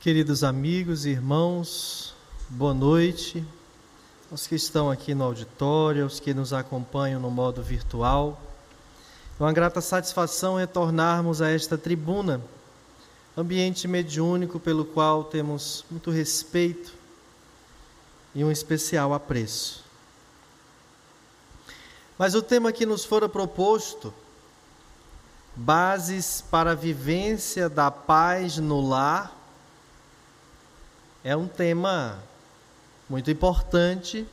Queridos amigos e irmãos, boa noite. Os que estão aqui no auditório, os que nos acompanham no modo virtual. É uma grata satisfação retornarmos a esta tribuna, ambiente mediúnico pelo qual temos muito respeito e um especial apreço. Mas o tema que nos fora proposto, bases para a vivência da paz no lar, é um tema muito importante,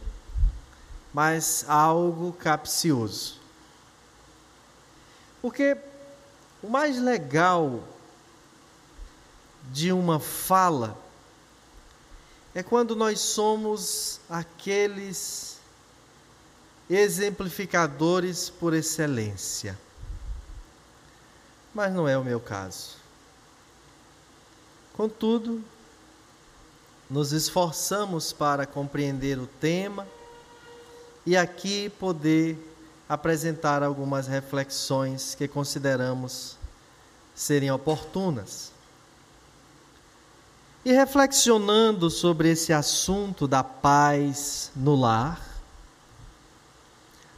mas algo capcioso. Porque o mais legal de uma fala é quando nós somos aqueles exemplificadores por excelência. Mas não é o meu caso. Contudo, nos esforçamos para compreender o tema e aqui poder apresentar algumas reflexões que consideramos serem oportunas. E reflexionando sobre esse assunto da paz no lar,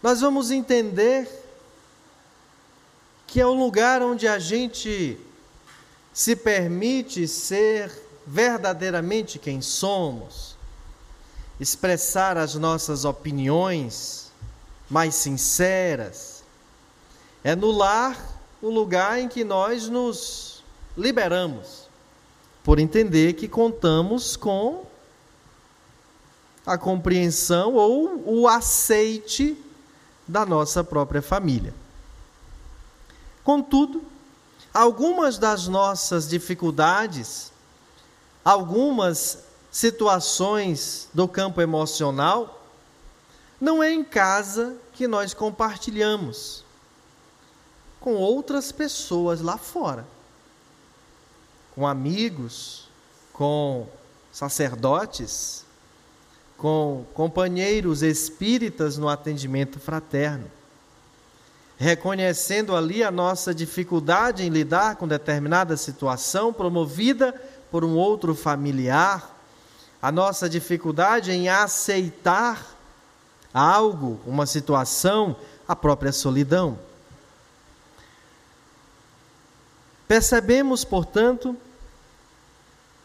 nós vamos entender que é o lugar onde a gente se permite ser verdadeiramente quem somos, expressar as nossas opiniões mais sinceras. É no lar o lugar em que nós nos liberamos, por entender que contamos com a compreensão ou o aceite da nossa própria família. Contudo, algumas das nossas dificuldades algumas situações do campo emocional, não é em casa que nós compartilhamos com outras pessoas lá fora, com amigos, com sacerdotes, com companheiros espíritas no atendimento fraterno, reconhecendo ali a nossa dificuldade em lidar com determinada situação promovida por um outro familiar, a nossa dificuldade em aceitar algo, uma situação, a própria solidão. Percebemos, portanto,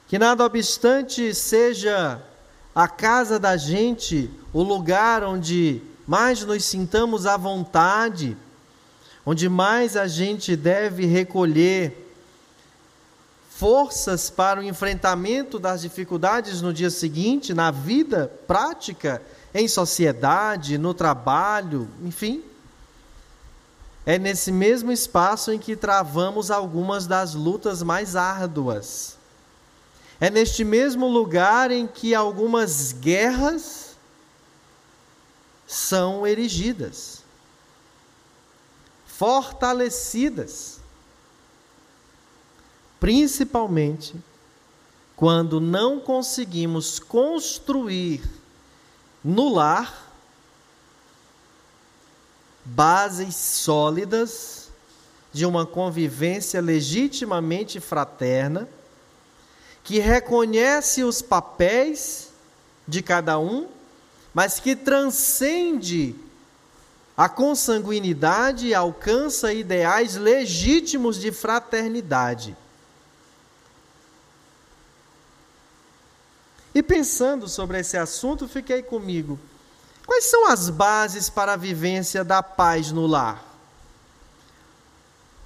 que nada obstante seja a casa da gente o lugar onde mais nos sintamos à vontade, onde mais a gente deve recolher forças para o enfrentamento das dificuldades no dia seguinte, na vida prática, em sociedade, no trabalho, enfim. É nesse mesmo espaço em que travamos algumas das lutas mais árduas. É neste mesmo lugar em que algumas guerras são erigidas, fortalecidas principalmente quando não conseguimos construir no lar bases sólidas de uma convivência legitimamente fraterna, que reconhece os papéis de cada um, mas que transcende a consanguinidade e alcança ideais legítimos de fraternidade. E pensando sobre esse assunto, fiquei comigo. Quais são as bases para a vivência da paz no lar?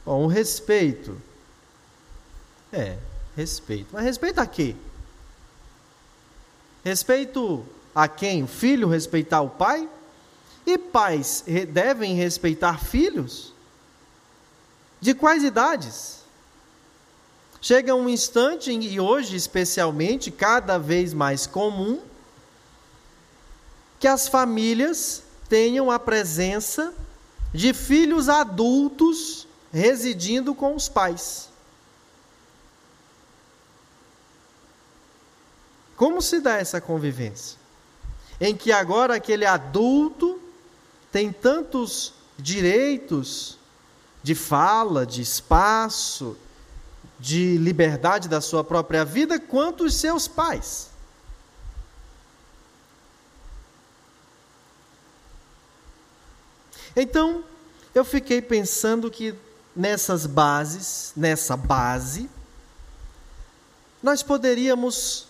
Bom, o respeito. É, respeito. Mas respeito a quê? Respeito a quem? O filho respeitar o pai? E pais devem respeitar filhos? De quais idades? Chega um instante, e hoje especialmente, cada vez mais comum, que as famílias tenham a presença de filhos adultos residindo com os pais. Como se dá essa convivência? Em que agora aquele adulto tem tantos direitos de fala, de espaço, de liberdade da sua própria vida quanto os seus pais. Então, eu fiquei pensando que nessas bases, nessa base, nós poderíamos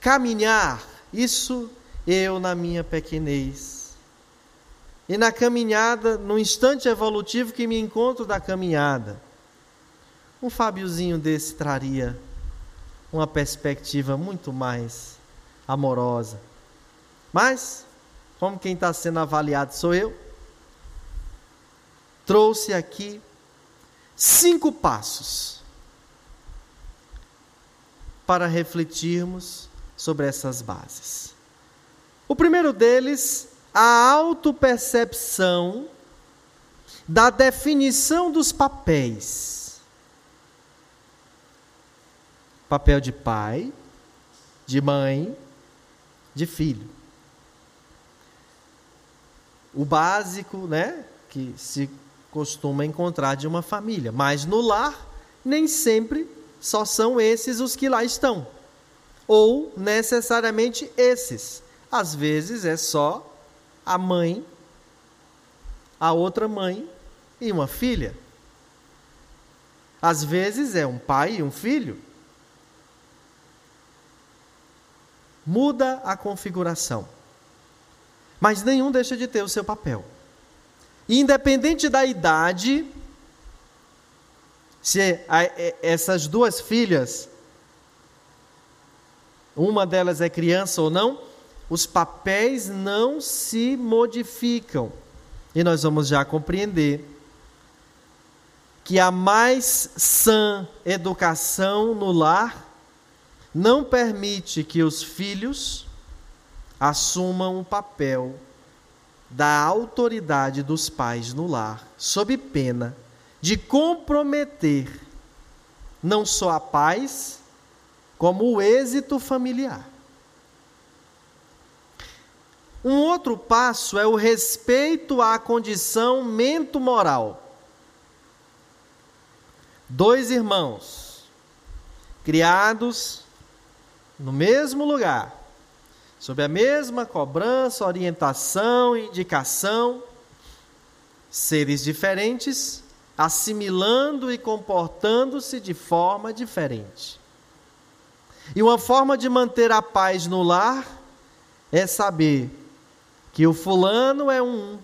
caminhar, isso eu na minha pequenez. E na caminhada, no instante evolutivo que me encontro da caminhada, um Fábiozinho desse traria uma perspectiva muito mais amorosa. Mas, como quem está sendo avaliado sou eu, trouxe aqui cinco passos para refletirmos sobre essas bases. O primeiro deles, a autopercepção da definição dos papéis. Papel de pai, de mãe, de filho. O básico, né, que se costuma encontrar de uma família. Mas no lar, nem sempre só são esses os que lá estão. Ou necessariamente esses. Às vezes é só a mãe, a outra mãe e uma filha. Às vezes é um pai e um filho. Muda a configuração. Mas nenhum deixa de ter o seu papel. Independente da idade, se essas duas filhas, uma delas é criança ou não, os papéis não se modificam. E nós vamos já compreender que a mais sã educação no lar não permite que os filhos assumam o papel da autoridade dos pais no lar, sob pena de comprometer não só a paz, como o êxito familiar. Um outro passo é o respeito à condição mento-moral. Dois irmãos, criados no mesmo lugar, sob a mesma cobrança, orientação, indicação, seres diferentes, assimilando e comportando-se de forma diferente. E uma forma de manter a paz no lar é saber que o fulano é um,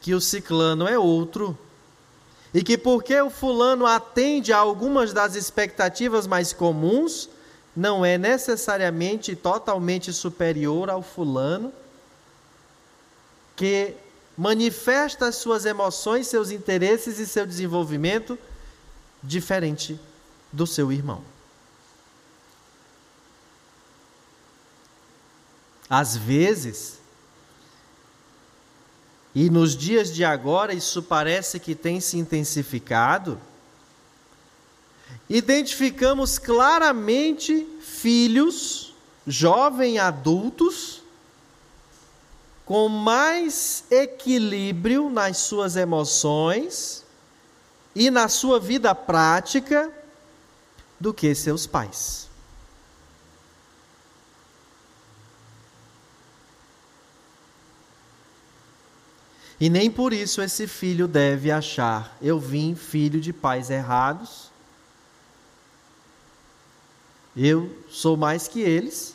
que o ciclano é outro, e que porque o fulano atende a algumas das expectativas mais comuns, não é necessariamente totalmente superior ao fulano que manifesta as suas emoções, seus interesses e seu desenvolvimento diferente do seu irmão. Às vezes, e nos dias de agora isso parece que tem se intensificado, identificamos claramente filhos, jovens adultos, com mais equilíbrio nas suas emoções e na sua vida prática do que seus pais. E nem por isso esse filho deve achar, eu vim filho de pais errados, eu sou mais que eles.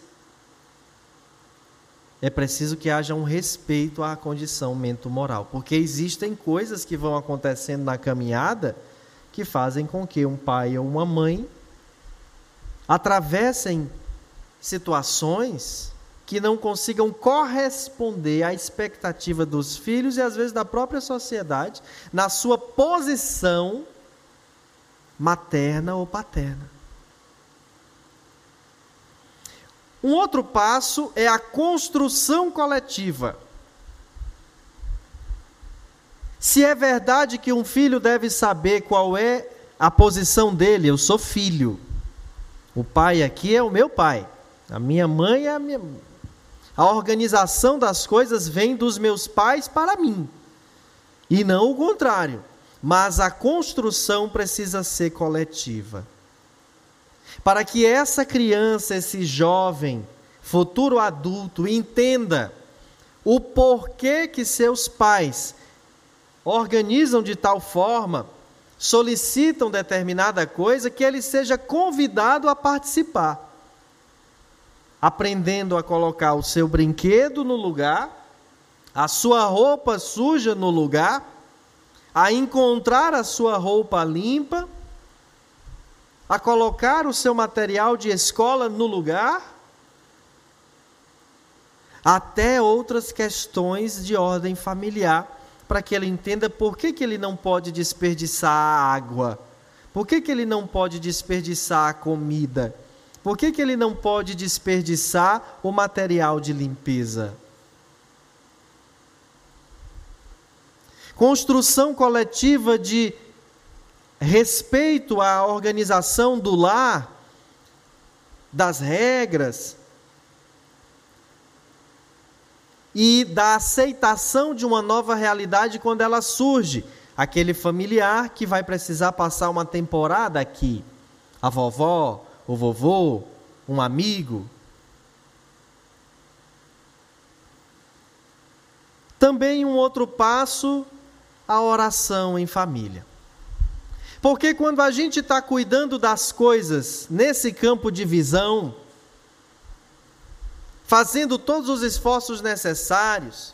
É preciso que haja um respeito à condição mento-moral, porque existem coisas que vão acontecendo na caminhada que fazem com que um pai ou uma mãe atravessem situações que não consigam corresponder à expectativa dos filhos e às vezes da própria sociedade na sua posição materna ou paterna. Um outro passo é a construção coletiva. Se é verdade que um filho deve saber qual é a posição dele, eu sou filho. O pai aqui é o meu pai. A minha mãe é a minha. A organização das coisas vem dos meus pais para mim. E não o contrário. Mas a construção precisa ser coletiva. Para que essa criança, esse jovem, futuro adulto, entenda o porquê que seus pais organizam de tal forma, solicitam determinada coisa, que ele seja convidado a participar. Aprendendo a colocar o seu brinquedo no lugar, a sua roupa suja no lugar, a encontrar a sua roupa limpa, a colocar o seu material de escola no lugar, até outras questões de ordem familiar, para que ele entenda por que, que ele não pode desperdiçar a água, por que, que ele não pode desperdiçar a comida, por que, que ele não pode desperdiçar o material de limpeza. Construção coletiva de respeito à organização do lar, das regras e da aceitação de uma nova realidade quando ela surge. Aquele familiar que vai precisar passar uma temporada aqui, a vovó, o vovô, um amigo. Também um outro passo, a oração em família. Porque quando a gente está cuidando das coisas nesse campo de visão, fazendo todos os esforços necessários,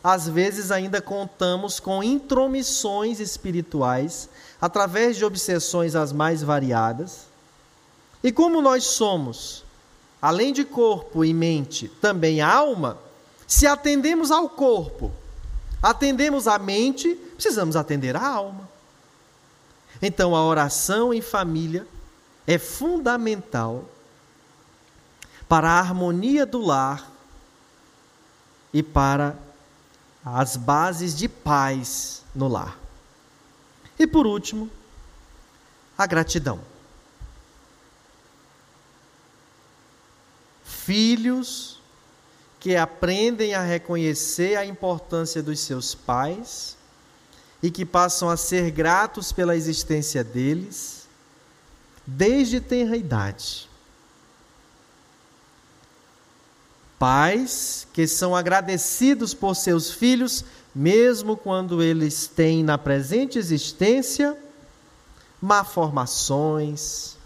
às vezes ainda contamos com intromissões espirituais através de obsessões as mais variadas. E como nós somos, além de corpo e mente, também alma, se atendemos ao corpo, atendemos à mente, precisamos atender à alma. Então, a oração em família é fundamental para a harmonia do lar e para as bases de paz no lar. E por último, a gratidão. Filhos que aprendem a reconhecer a importância dos seus pais e que passam a ser gratos pela existência deles desde tenra idade. Pais que são agradecidos por seus filhos, mesmo quando eles têm na presente existência malformações,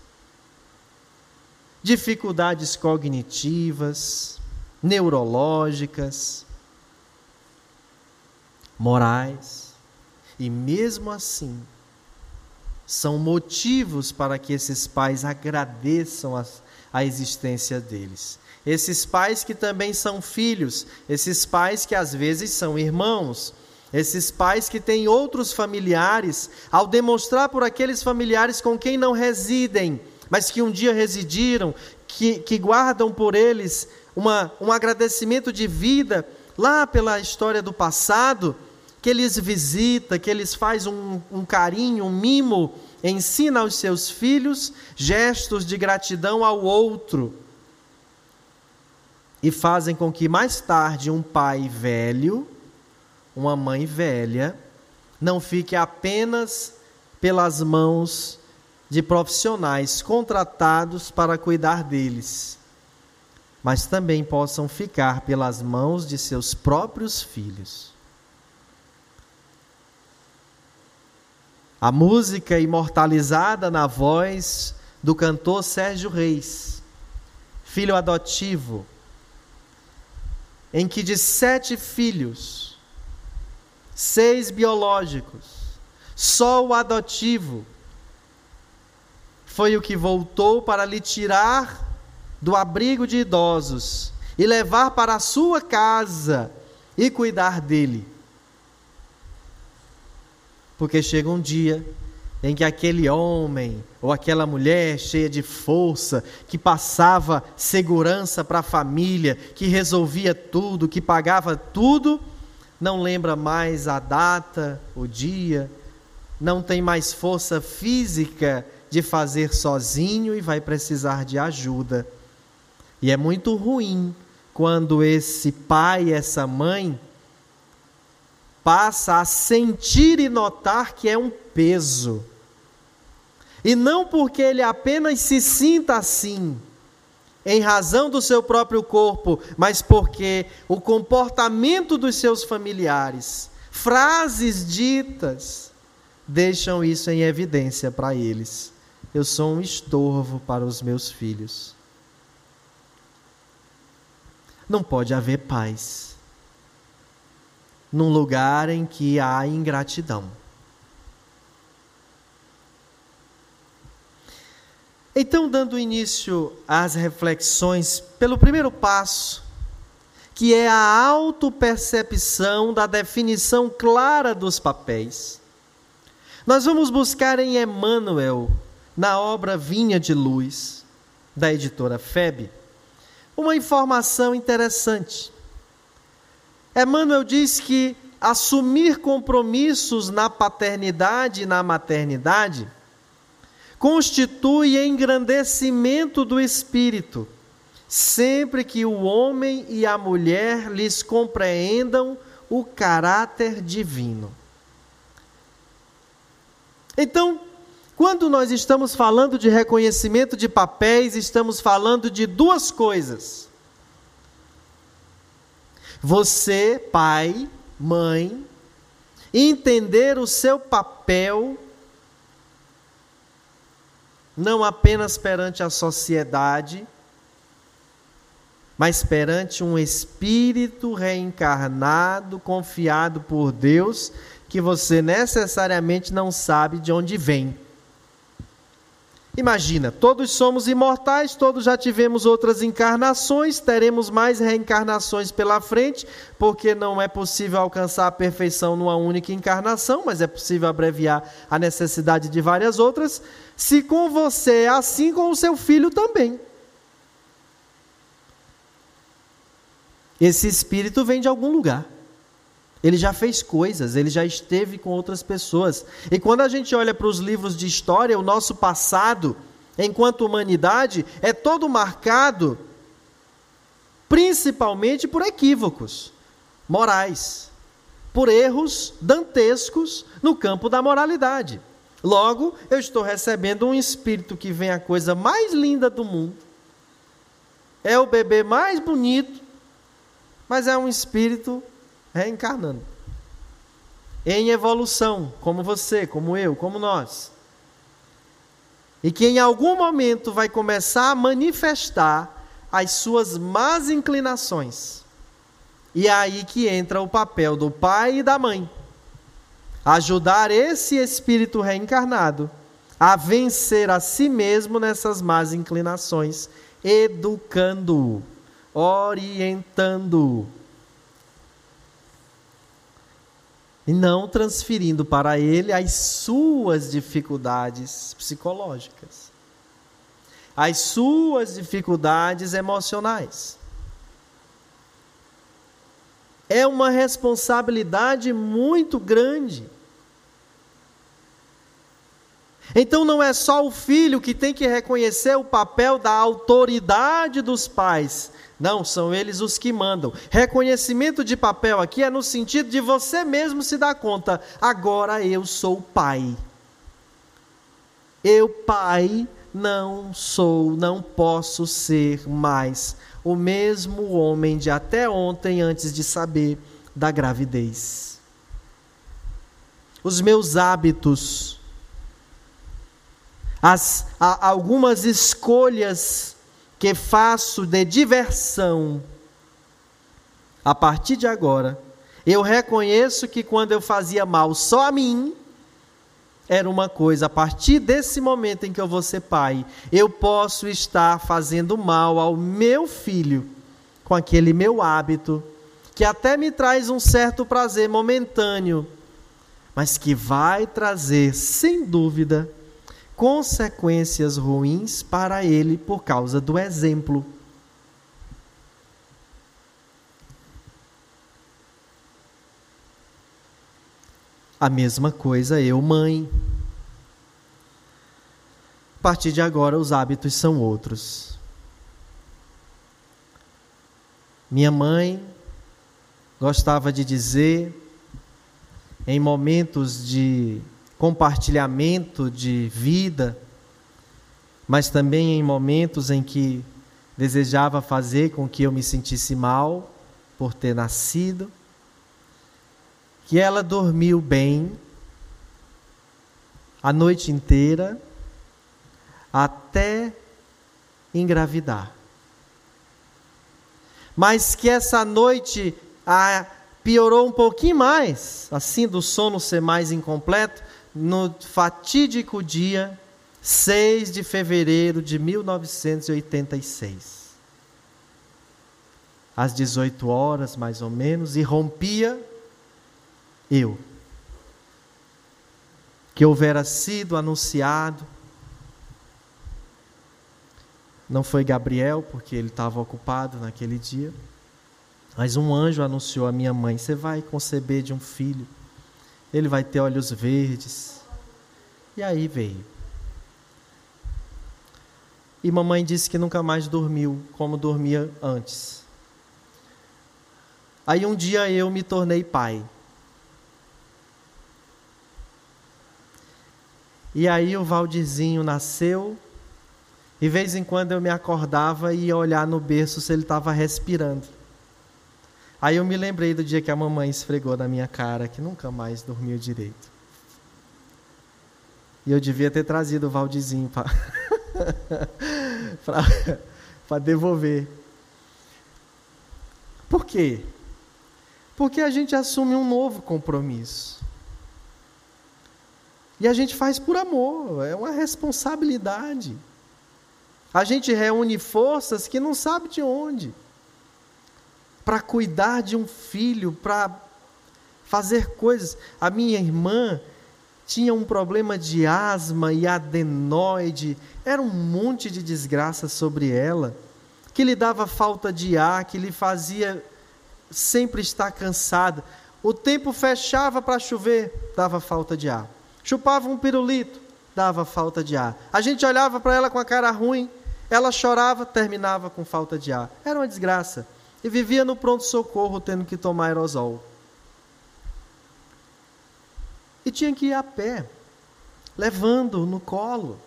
dificuldades cognitivas, neurológicas, morais. E mesmo assim, são motivos para que esses pais agradeçam a, a existência deles. Esses pais que também são filhos, esses pais que às vezes são irmãos, esses pais que têm outros familiares, ao demonstrar por aqueles familiares com quem não residem, mas que um dia residiram, que, que guardam por eles uma, um agradecimento de vida lá pela história do passado, que eles visita, que eles faz um, um carinho, um mimo, ensina aos seus filhos gestos de gratidão ao outro. E fazem com que mais tarde um pai velho, uma mãe velha, não fique apenas pelas mãos de profissionais contratados para cuidar deles, mas também possam ficar pelas mãos de seus próprios filhos. A música imortalizada na voz do cantor Sérgio Reis, filho adotivo, em que de sete filhos, seis biológicos, só o adotivo foi o que voltou para lhe tirar do abrigo de idosos e levar para a sua casa e cuidar dele. Porque chega um dia em que aquele homem ou aquela mulher cheia de força, que passava segurança para a família, que resolvia tudo, que pagava tudo, não lembra mais a data, o dia, não tem mais força física de fazer sozinho e vai precisar de ajuda. E é muito ruim quando esse pai, essa mãe, passa a sentir e notar que é um peso. E não porque ele apenas se sinta assim, em razão do seu próprio corpo, mas porque o comportamento dos seus familiares, frases ditas, deixam isso em evidência para eles. Eu sou um estorvo para os meus filhos. Não pode haver paz num lugar em que há ingratidão. Então, dando início às reflexões, pelo primeiro passo, que é a autopercepção da definição clara dos papéis. Nós vamos buscar em Emmanuel, na obra Vinha de Luz, da editora FEB, uma informação interessante. Emmanuel diz que assumir compromissos na paternidade e na maternidade constitui engrandecimento do espírito, sempre que o homem e a mulher lhes compreendam o caráter divino. Então, quando nós estamos falando de reconhecimento de papéis, estamos falando de duas coisas. Você, pai, mãe, entender o seu papel não apenas perante a sociedade, mas perante um espírito reencarnado, confiado por Deus, que você necessariamente não sabe de onde vem. Imagina, todos somos imortais, todos já tivemos outras encarnações, teremos mais reencarnações pela frente, porque não é possível alcançar a perfeição numa única encarnação, mas é possível abreviar a necessidade de várias outras. Se com você é assim, com o seu filho também. Esse espírito vem de algum lugar. Ele já fez coisas, ele já esteve com outras pessoas. E quando a gente olha para os livros de história, o nosso passado, enquanto humanidade, é todo marcado principalmente por equívocos morais, por erros dantescos no campo da moralidade. Logo, eu estou recebendo um espírito que vem a coisa mais linda do mundo, é o bebê mais bonito, mas é um espírito reencarnando. Em evolução, como você, como eu, como nós. E que em algum momento vai começar a manifestar as suas más inclinações. E é aí que entra o papel do pai e da mãe. Ajudar esse espírito reencarnado a vencer a si mesmo nessas más inclinações, educando-o, orientando-o e não transferindo para ele as suas dificuldades psicológicas, as suas dificuldades emocionais. É uma responsabilidade muito grande. Então não é só o filho que tem que reconhecer o papel da autoridade dos pais, não, são eles os que mandam. Reconhecimento de papel aqui é no sentido de você mesmo se dar conta: agora eu sou pai. Eu, pai, não sou, não posso ser mais o mesmo homem de até ontem antes de saber da gravidez. Os meus hábitos, as, a, algumas escolhas que faço de diversão, a partir de agora, eu reconheço que quando eu fazia mal só a mim, era uma coisa, a partir desse momento em que eu vou ser pai, eu posso estar fazendo mal ao meu filho com aquele meu hábito, que até me traz um certo prazer momentâneo, mas que vai trazer, sem dúvida, consequências ruins para ele por causa do exemplo. A mesma coisa eu, mãe. A partir de agora, os hábitos são outros. Minha mãe gostava de dizer, em momentos de compartilhamento de vida mas também em momentos em que desejava fazer com que eu me sentisse mal por ter nascido, que ela dormiu bem a noite inteira até engravidar. Mas que essa noite a, piorou um pouquinho mais, assim do sono ser mais incompleto, no fatídico dia 6 de fevereiro de 1986. Às 18 horas, mais ou menos, e rompia eu. Que houvera sido anunciado. Não foi Gabriel, porque ele estava ocupado naquele dia. Mas um anjo anunciou à minha mãe: Você vai conceber de um filho. Ele vai ter olhos verdes. E aí veio. E mamãe disse que nunca mais dormiu como dormia antes. Aí um dia eu me tornei pai. E aí o Valdizinho nasceu, e vez em quando eu me acordava e ia olhar no berço se ele estava respirando. Aí eu me lembrei do dia que a mamãe esfregou na minha cara que nunca mais dormiu direito. E eu devia ter trazido o Valdizinho para devolver. Por quê? Porque a gente assume um novo compromisso. E a gente faz por amor, é uma responsabilidade. A gente reúne forças que não sabe de onde. Para cuidar de um filho, para fazer coisas. A minha irmã, tinha um problema de asma e adenoide, era um monte de desgraça sobre ela, que lhe dava falta de ar, que lhe fazia sempre estar cansada. O tempo fechava para chover, dava falta de ar. Chupava um pirulito, dava falta de ar. A gente olhava para ela com a cara ruim, ela chorava, terminava com falta de ar. Era uma desgraça. E vivia no pronto-socorro tendo que tomar aerosol. E tinha que ir a pé, levando no colo.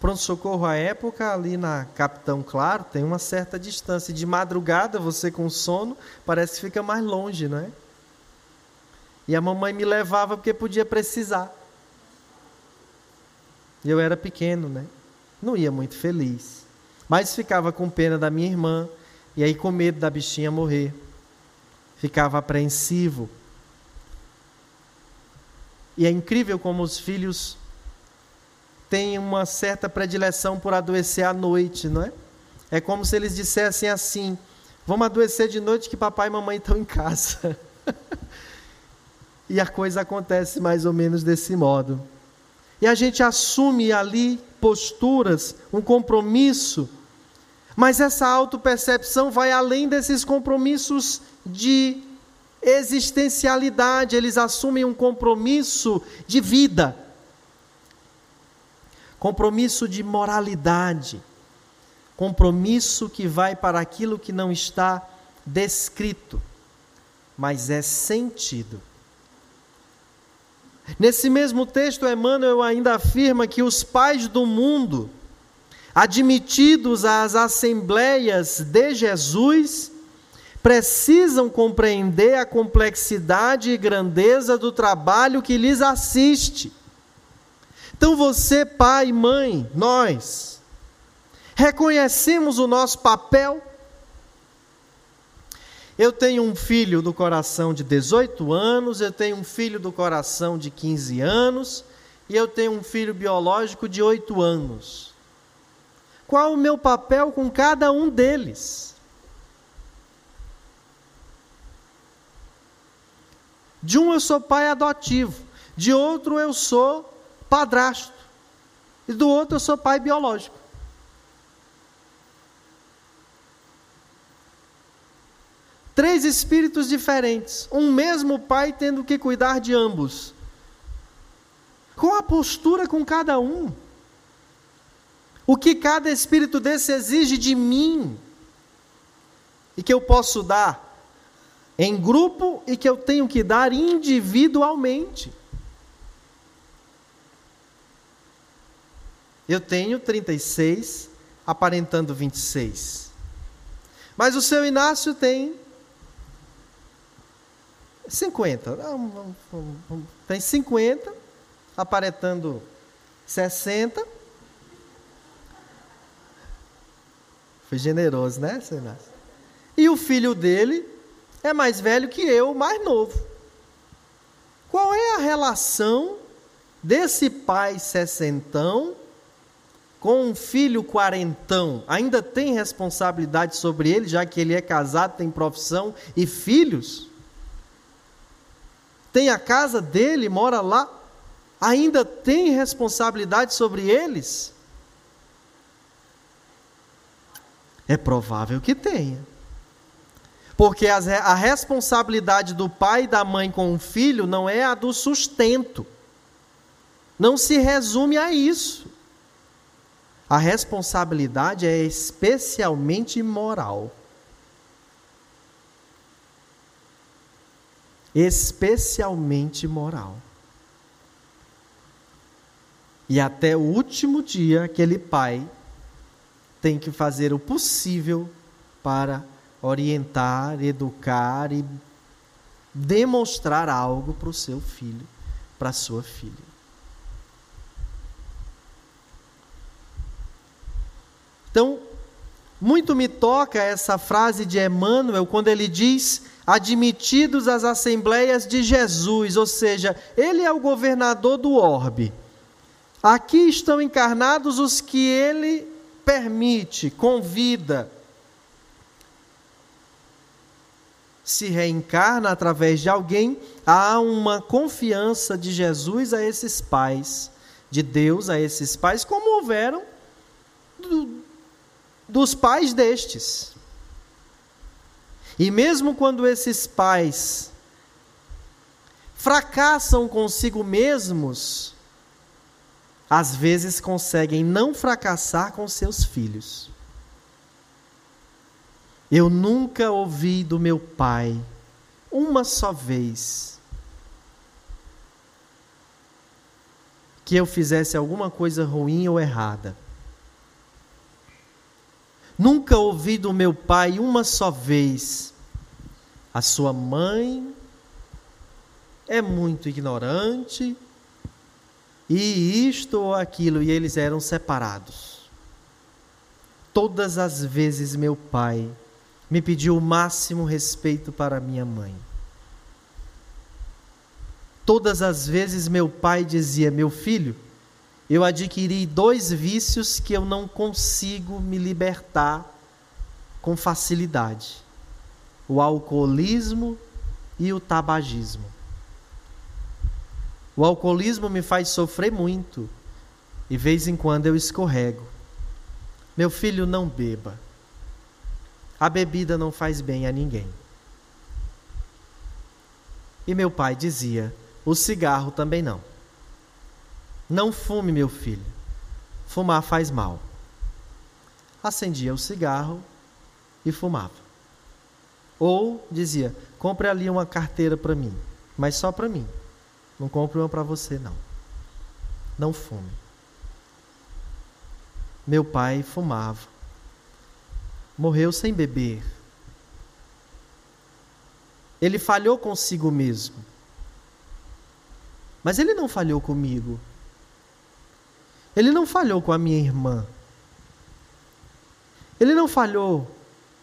Pronto-socorro à época, ali na Capitão Claro, tem uma certa distância. De madrugada, você com sono, parece que fica mais longe, não é? E a mamãe me levava porque podia precisar. E eu era pequeno, né? Não ia muito feliz. Mas ficava com pena da minha irmã, e aí com medo da bichinha morrer. Ficava apreensivo e é incrível como os filhos têm uma certa predileção por adoecer à noite, não é? É como se eles dissessem assim: vamos adoecer de noite que papai e mamãe estão em casa. e a coisa acontece mais ou menos desse modo. E a gente assume ali posturas, um compromisso, mas essa autopercepção vai além desses compromissos de existencialidade, eles assumem um compromisso de vida, compromisso de moralidade, compromisso que vai para aquilo que não está descrito, mas é sentido. Nesse mesmo texto, Emmanuel ainda afirma que os pais do mundo, admitidos às assembleias de Jesus, precisam compreender a complexidade e grandeza do trabalho que lhes assiste. Então, você, pai e mãe, nós, reconhecemos o nosso papel. Eu tenho um filho do coração de 18 anos, eu tenho um filho do coração de 15 anos, e eu tenho um filho biológico de 8 anos. Qual o meu papel com cada um deles? De um eu sou pai adotivo, de outro eu sou padrasto, e do outro eu sou pai biológico. Três espíritos diferentes, um mesmo pai tendo que cuidar de ambos. Qual a postura com cada um? O que cada espírito desse exige de mim e que eu posso dar? em grupo e que eu tenho que dar individualmente. Eu tenho 36, aparentando 26. Mas o seu Inácio tem 50. Tem 50, aparentando 60. Foi generoso, né, Inácio? E o filho dele é mais velho que eu, mais novo. Qual é a relação desse pai sessentão com um filho quarentão? Ainda tem responsabilidade sobre ele, já que ele é casado, tem profissão e filhos? Tem a casa dele, mora lá? Ainda tem responsabilidade sobre eles? É provável que tenha. Porque a responsabilidade do pai e da mãe com o filho não é a do sustento. Não se resume a isso. A responsabilidade é especialmente moral. Especialmente moral. E até o último dia, aquele pai tem que fazer o possível para orientar, educar e demonstrar algo para o seu filho, para a sua filha. Então, muito me toca essa frase de Emmanuel quando ele diz: admitidos às assembleias de Jesus, ou seja, ele é o governador do orbe. Aqui estão encarnados os que ele permite, convida, se reencarna através de alguém, há uma confiança de Jesus a esses pais, de Deus a esses pais, como houveram do, dos pais destes. E mesmo quando esses pais fracassam consigo mesmos, às vezes conseguem não fracassar com seus filhos. Eu nunca ouvi do meu pai, uma só vez, que eu fizesse alguma coisa ruim ou errada. Nunca ouvi do meu pai uma só vez. A sua mãe é muito ignorante, e isto ou aquilo, e eles eram separados. Todas as vezes meu pai me pediu o máximo respeito para minha mãe. Todas as vezes meu pai dizia: Meu filho, eu adquiri dois vícios que eu não consigo me libertar com facilidade: o alcoolismo e o tabagismo. O alcoolismo me faz sofrer muito e vez em quando eu escorrego. Meu filho, não beba. A bebida não faz bem a ninguém. E meu pai dizia: o cigarro também não. Não fume, meu filho. Fumar faz mal. Acendia o cigarro e fumava. Ou dizia: compre ali uma carteira para mim, mas só para mim. Não compre uma para você, não. Não fume. Meu pai fumava morreu sem beber. Ele falhou consigo mesmo. Mas ele não falhou comigo. Ele não falhou com a minha irmã. Ele não falhou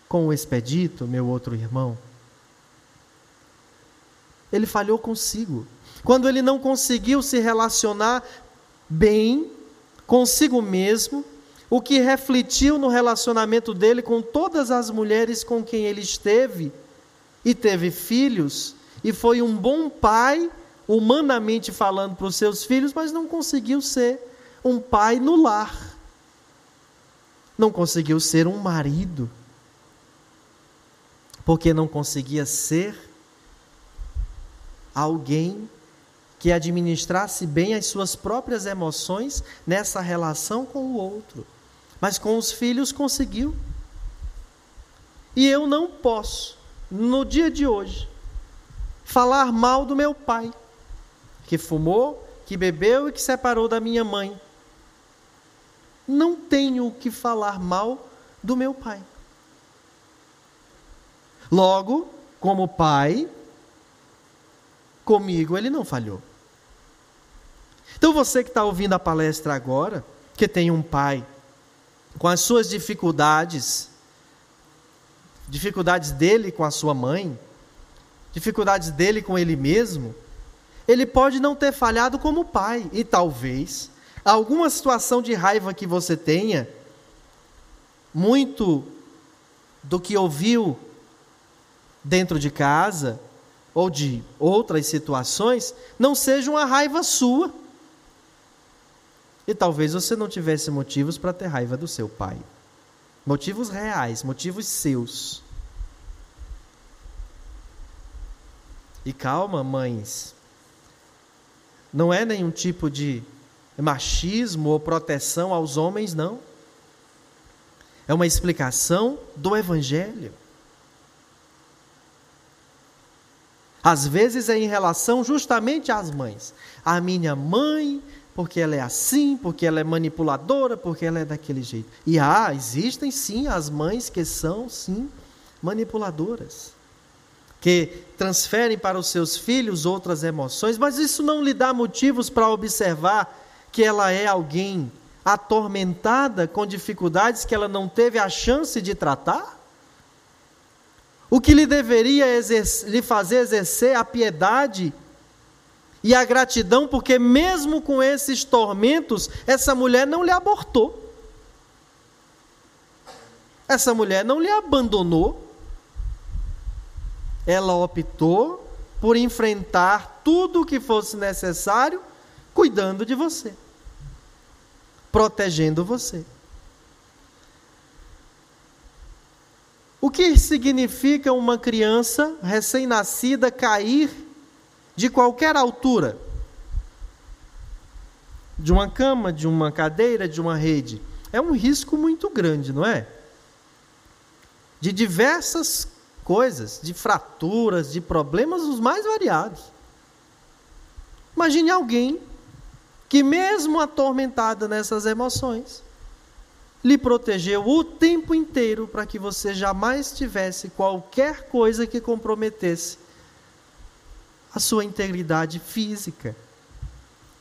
com o Expedito, meu outro irmão. Ele falhou consigo. Quando ele não conseguiu se relacionar bem consigo mesmo, o que refletiu no relacionamento dele com todas as mulheres com quem ele esteve e teve filhos, e foi um bom pai, humanamente falando para os seus filhos, mas não conseguiu ser um pai no lar. Não conseguiu ser um marido. Porque não conseguia ser alguém que administrasse bem as suas próprias emoções nessa relação com o outro mas com os filhos conseguiu. E eu não posso, no dia de hoje, falar mal do meu pai, que fumou, que bebeu e que separou da minha mãe. não tenho que falar mal do meu pai. Logo, como pai, comigo ele não falhou. Então você que está ouvindo a palestra agora, que tem um pai com as suas dificuldades, dificuldades dele com a sua mãe, dificuldades dele com ele mesmo, ele pode não ter falhado como pai e talvez alguma situação de raiva que você tenha, muito do que ouviu dentro de casa ou de outras situações, não seja uma raiva sua. E talvez você não tivesse motivos para ter raiva do seu pai. Motivos reais, motivos seus. E calma, mães. Não é nenhum tipo de machismo ou proteção aos homens, não. É uma explicação do Evangelho. Às vezes é em relação justamente às mães. A minha mãe, porque ela é assim, porque ela é manipuladora, porque ela é daquele jeito. E há, existem sim as mães que são, sim, manipuladoras. Que transferem para os seus filhos outras emoções, mas isso não lhe dá motivos para observar que ela é alguém atormentada com dificuldades que ela não teve a chance de tratar? O que lhe deveria lhe fazer exercer a piedade e a gratidão, porque mesmo com esses tormentos, essa mulher não lhe abortou. Essa mulher não lhe abandonou. Ela optou por enfrentar tudo o que fosse necessário cuidando de você, protegendo você. O que significa uma criança recém-nascida cair de qualquer altura? De uma cama, de uma cadeira, de uma rede. É um risco muito grande, não é? De diversas coisas, de fraturas, de problemas os mais variados. Imagine alguém que, mesmo atormentada nessas emoções, lhe protegeu o tempo inteiro para que você jamais tivesse qualquer coisa que comprometesse a sua integridade física,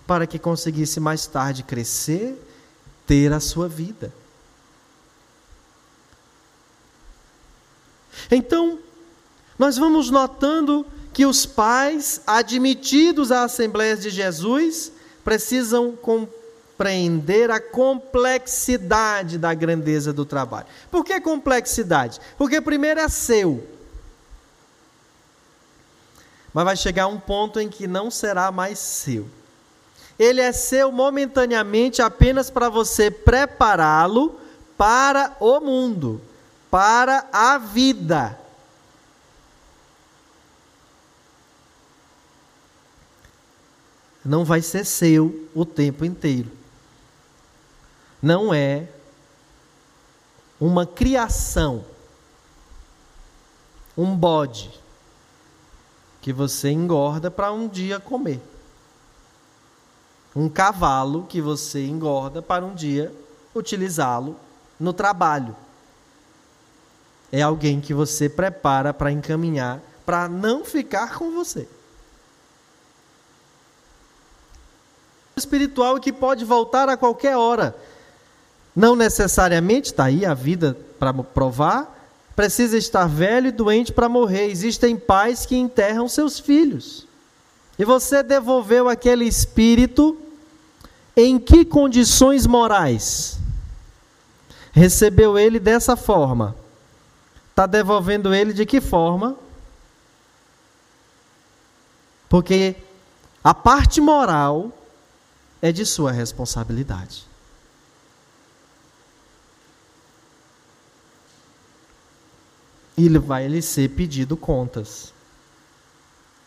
para que conseguisse mais tarde crescer, ter a sua vida. Então, nós vamos notando que os pais admitidos à Assembleia de Jesus precisam compreender a complexidade da grandeza do trabalho. Por que complexidade? Porque primeiro é seu. Mas vai chegar um ponto em que não será mais seu. Ele é seu momentaneamente apenas para você prepará-lo para o mundo, para a vida. não vai ser seu o tempo inteiro. Não é uma criação, um bode que você engorda para um dia comer. Um cavalo que você engorda para um dia utilizá-lo no trabalho. É alguém que você prepara para encaminhar para não ficar com você. espiritual que pode voltar a qualquer hora. Não necessariamente, está aí a vida para provar, precisa estar velho e doente para morrer. Existem pais que enterram seus filhos. E você devolveu aquele espírito em que condições morais? Recebeu ele dessa forma. Está devolvendo ele de que forma? Porque a parte moral é de sua responsabilidade. E vai lhe ser pedido contas.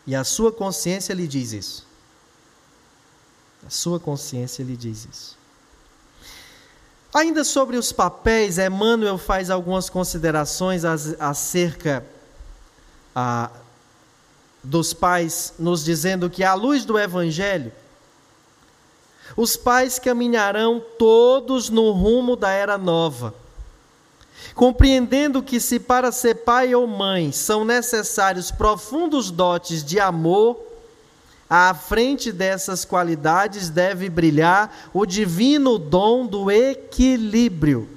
E a sua consciência lhe diz isso. A sua consciência lhe diz isso. Ainda sobre os papéis, Emmanuel faz algumas considerações acerca a, dos pais, nos dizendo que, à luz do Evangelho, Os pais caminharão todos no rumo da era nova, compreendendo que, se para ser pai ou mãe são necessários profundos dotes de amor, à frente dessas qualidades deve brilhar o divino dom do equilíbrio.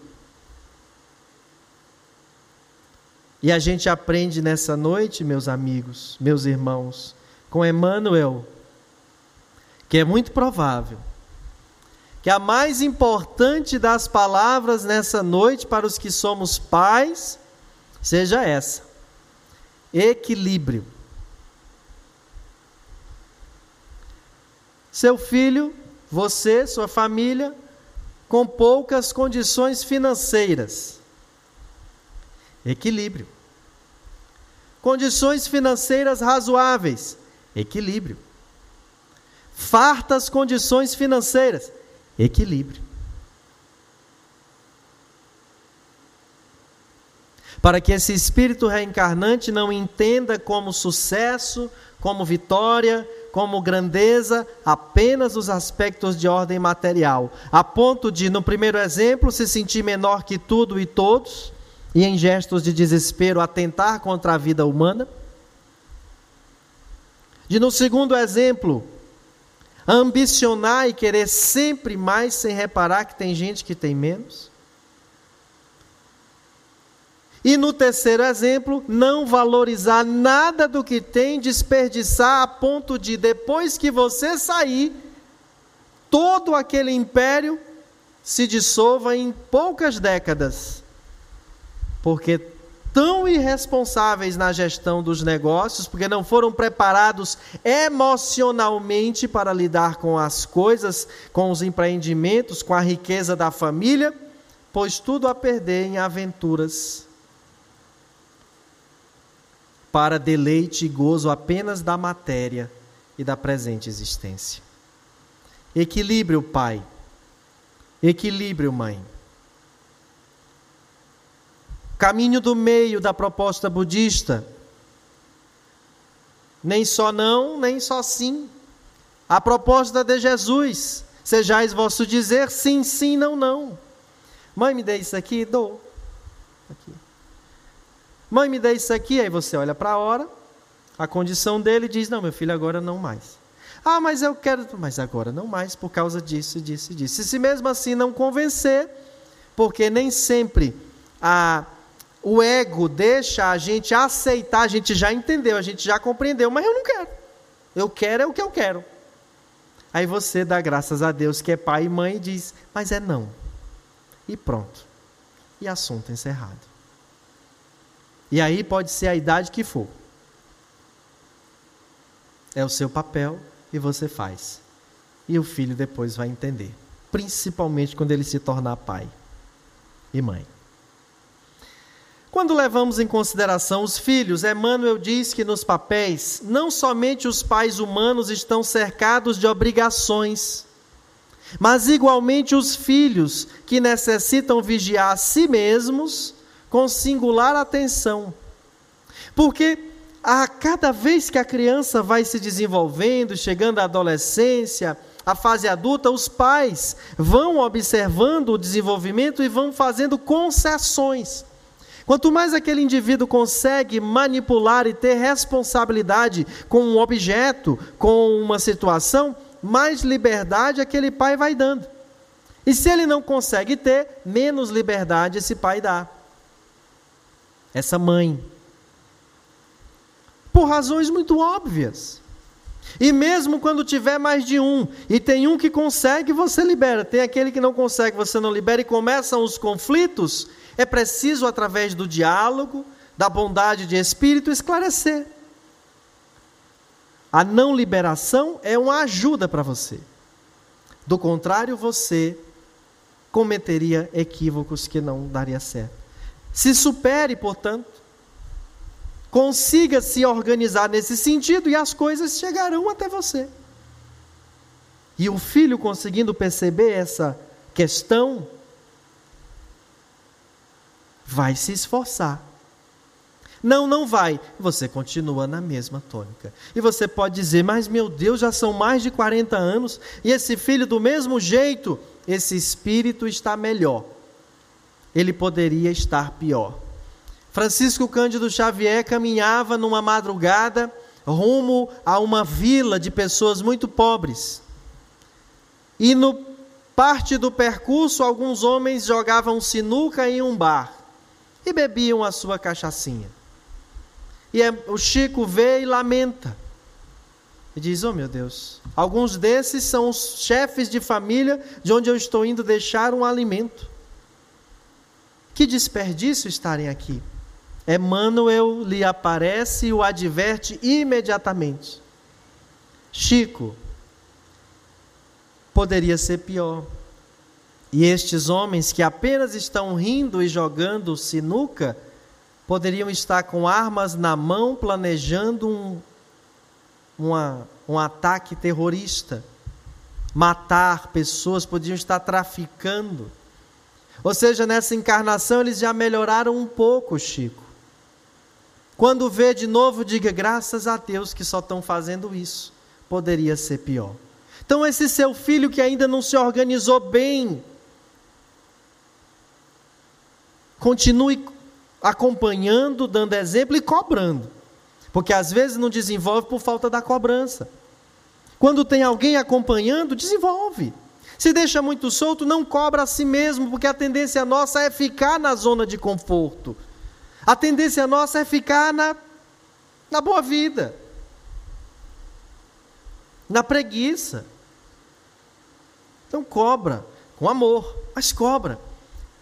E a gente aprende nessa noite, meus amigos, meus irmãos, com Emmanuel, que é muito provável que a mais importante das palavras nessa noite para os que somos pais seja essa: equilíbrio. Seu filho, você, sua família, com poucas condições financeiras. Equilíbrio. Condições financeiras razoáveis. Equilíbrio. Fartas condições financeiras. Equilíbrio. Para que esse espírito reencarnante não entenda como sucesso, como vitória, como grandeza apenas os aspectos de ordem material, a ponto de, no primeiro exemplo, se sentir menor que tudo e todos, e em gestos de desespero atentar contra a vida humana. De, no segundo exemplo, ambicionar e querer sempre mais sem reparar que tem gente que tem menos. E no terceiro exemplo, não valorizar nada do que tem, desperdiçar a ponto de depois que você sair, todo aquele império se dissolva em poucas décadas. Porque tão irresponsáveis na gestão dos negócios, porque não foram preparados emocionalmente para lidar com as coisas, com os empreendimentos, com a riqueza da família, pois tudo a perder em aventuras para deleite e gozo apenas da matéria e da presente existência. Equilíbrio, pai. Equilíbrio, mãe. Caminho do meio da proposta budista. Nem só não, nem só sim. A proposta de Jesus. Sejais vosso dizer sim, sim, não, não. Mãe, me dê isso aqui, dou. Aqui. Mãe, me dê isso aqui. Aí você olha para a hora, a condição dele diz: Não, meu filho, agora não mais. Ah, mas eu quero, mas agora não mais, por causa disso, disso e disso. E se mesmo assim não convencer, porque nem sempre a, o ego deixa a gente aceitar, a gente já entendeu, a gente já compreendeu, mas eu não quero. Eu quero é o que eu quero. Aí você dá graças a Deus que é pai e mãe e diz: Mas é não. E pronto. E assunto encerrado. E aí pode ser a idade que for. É o seu papel e você faz. E o filho depois vai entender, principalmente quando ele se tornar pai e mãe. Quando levamos em consideração os filhos, Emmanuel diz que nos papéis, não somente os pais humanos estão cercados de obrigações, mas igualmente os filhos que necessitam vigiar a si mesmos com singular atenção. Porque a cada vez que a criança vai se desenvolvendo, chegando à adolescência, à fase adulta, os pais vão observando o desenvolvimento e vão fazendo concessões. Quanto mais aquele indivíduo consegue manipular e ter responsabilidade com um objeto, com uma situação, mais liberdade aquele pai vai dando. E se ele não consegue ter, menos liberdade esse pai dá essa mãe. Por razões muito óbvias. E mesmo quando tiver mais de um, e tem um que consegue, você libera. Tem aquele que não consegue, você não libera, e começam os conflitos. É preciso, através do diálogo, da bondade de espírito, esclarecer. A não liberação é uma ajuda para você. Do contrário, você cometeria equívocos que não daria certo. Se supere, portanto, consiga se organizar nesse sentido e as coisas chegarão até você. E o filho conseguindo perceber essa questão, vai se esforçar. Não, não vai. Você continua na mesma tônica. E você pode dizer, mas meu Deus, já são mais de 40 anos e esse filho, do mesmo jeito, esse espírito está melhor. Ele poderia estar pior. Francisco Cândido Xavier caminhava numa madrugada rumo a uma vila de pessoas muito pobres. E no parte do percurso, alguns homens jogavam sinuca em um bar e bebiam a sua cachaçinha. E é, o Chico vê e lamenta. E diz: Oh meu Deus, alguns desses são os chefes de família de onde eu estou indo deixar um alimento. Que desperdício estarem aqui. Emmanuel lhe aparece e o adverte imediatamente. Chico, poderia ser pior. E estes homens que apenas estão rindo e jogando sinuca, poderiam estar com armas na mão planejando um, uma, um ataque terrorista, matar pessoas, podiam estar traficando. Ou seja, nessa encarnação eles já melhoraram um pouco, Chico. Quando vê de novo, diga graças a Deus que só estão fazendo isso. Poderia ser pior. Então, esse seu filho que ainda não se organizou bem, continue acompanhando, dando exemplo e cobrando. Porque às vezes não desenvolve por falta da cobrança. Quando tem alguém acompanhando, desenvolve. Se deixa muito solto, não cobra a si mesmo, porque a tendência nossa é ficar na zona de conforto. A tendência nossa é ficar na, na boa vida, na preguiça. Então cobra, com amor, mas cobra,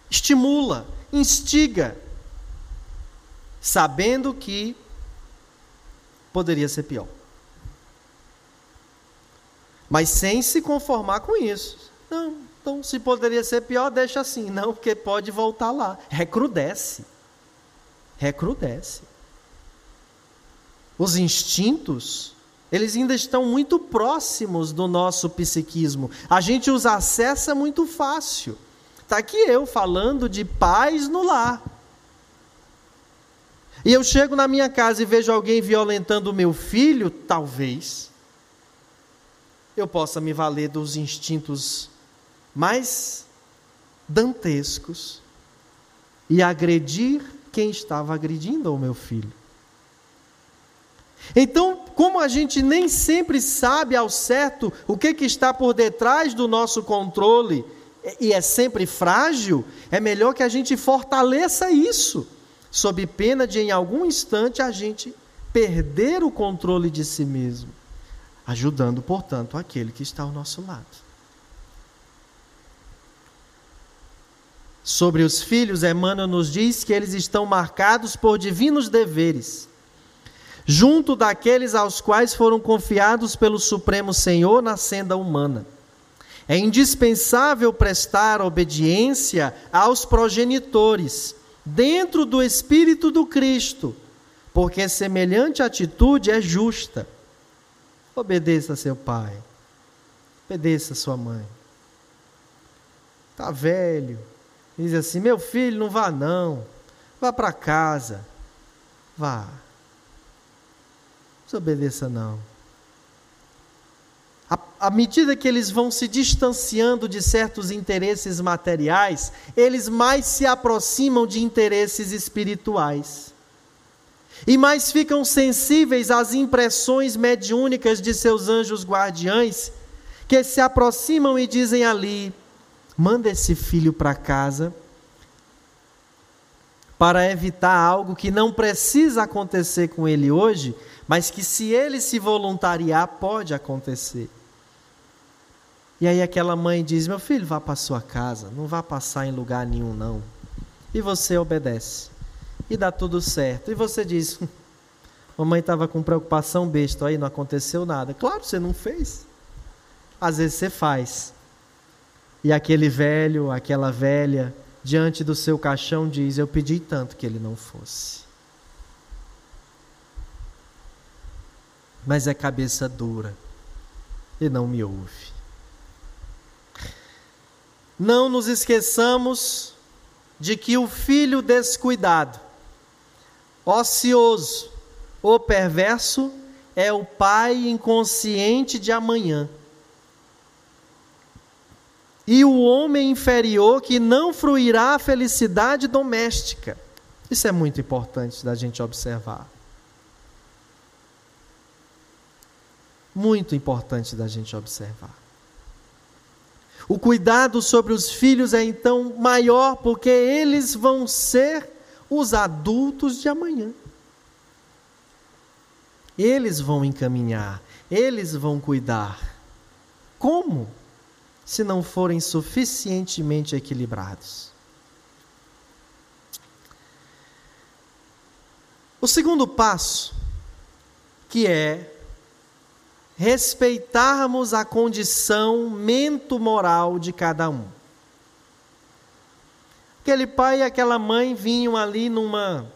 estimula, instiga, sabendo que poderia ser pior. Mas sem se conformar com isso. Não, então se poderia ser pior, deixa assim. Não, porque pode voltar lá. Recrudesce recrudesce. Os instintos, eles ainda estão muito próximos do nosso psiquismo. A gente os acessa muito fácil. Está aqui eu falando de paz no lar. E eu chego na minha casa e vejo alguém violentando o meu filho, talvez eu possa me valer dos instintos mais dantescos e agredir quem estava agredindo o meu filho. Então, como a gente nem sempre sabe ao certo o que, que está por detrás do nosso controle e é sempre frágil, é melhor que a gente fortaleça isso, sob pena de em algum instante a gente perder o controle de si mesmo, ajudando, portanto, aquele que está ao nosso lado. Sobre os filhos, Emmanuel nos diz que eles estão marcados por divinos deveres, junto daqueles aos quais foram confiados pelo Supremo Senhor na senda humana. É indispensável prestar obediência aos progenitores, dentro do espírito do Cristo, porque semelhante atitude é justa. Obedeça seu pai, obedeça sua mãe. Está velho, Diz assim: Meu filho, não vá não. Vá para casa. Vá. Não desobedeça não. À medida que eles vão se distanciando de certos interesses materiais, eles mais se aproximam de interesses espirituais. E mais ficam sensíveis às impressões mediúnicas de seus anjos guardiães, que se aproximam e dizem ali: manda esse filho para casa para evitar algo que não precisa acontecer com ele hoje, mas que se ele se voluntariar pode acontecer. E aí aquela mãe diz: "Meu filho, vá para sua casa, não vá passar em lugar nenhum não". E você obedece. E dá tudo certo. E você diz: "Mamãe estava com preocupação besta, aí não aconteceu nada". Claro, você não fez. Às vezes você faz. E aquele velho, aquela velha, diante do seu caixão diz: Eu pedi tanto que ele não fosse. Mas é cabeça dura e não me ouve. Não nos esqueçamos de que o filho descuidado ocioso ou perverso é o pai inconsciente de amanhã. E o homem inferior que não fruirá a felicidade doméstica. Isso é muito importante da gente observar. Muito importante da gente observar. O cuidado sobre os filhos é então maior, porque eles vão ser os adultos de amanhã. Eles vão encaminhar, eles vão cuidar. Como? Se não forem suficientemente equilibrados. O segundo passo, que é respeitarmos a condição mento-moral de cada um. Aquele pai e aquela mãe vinham ali numa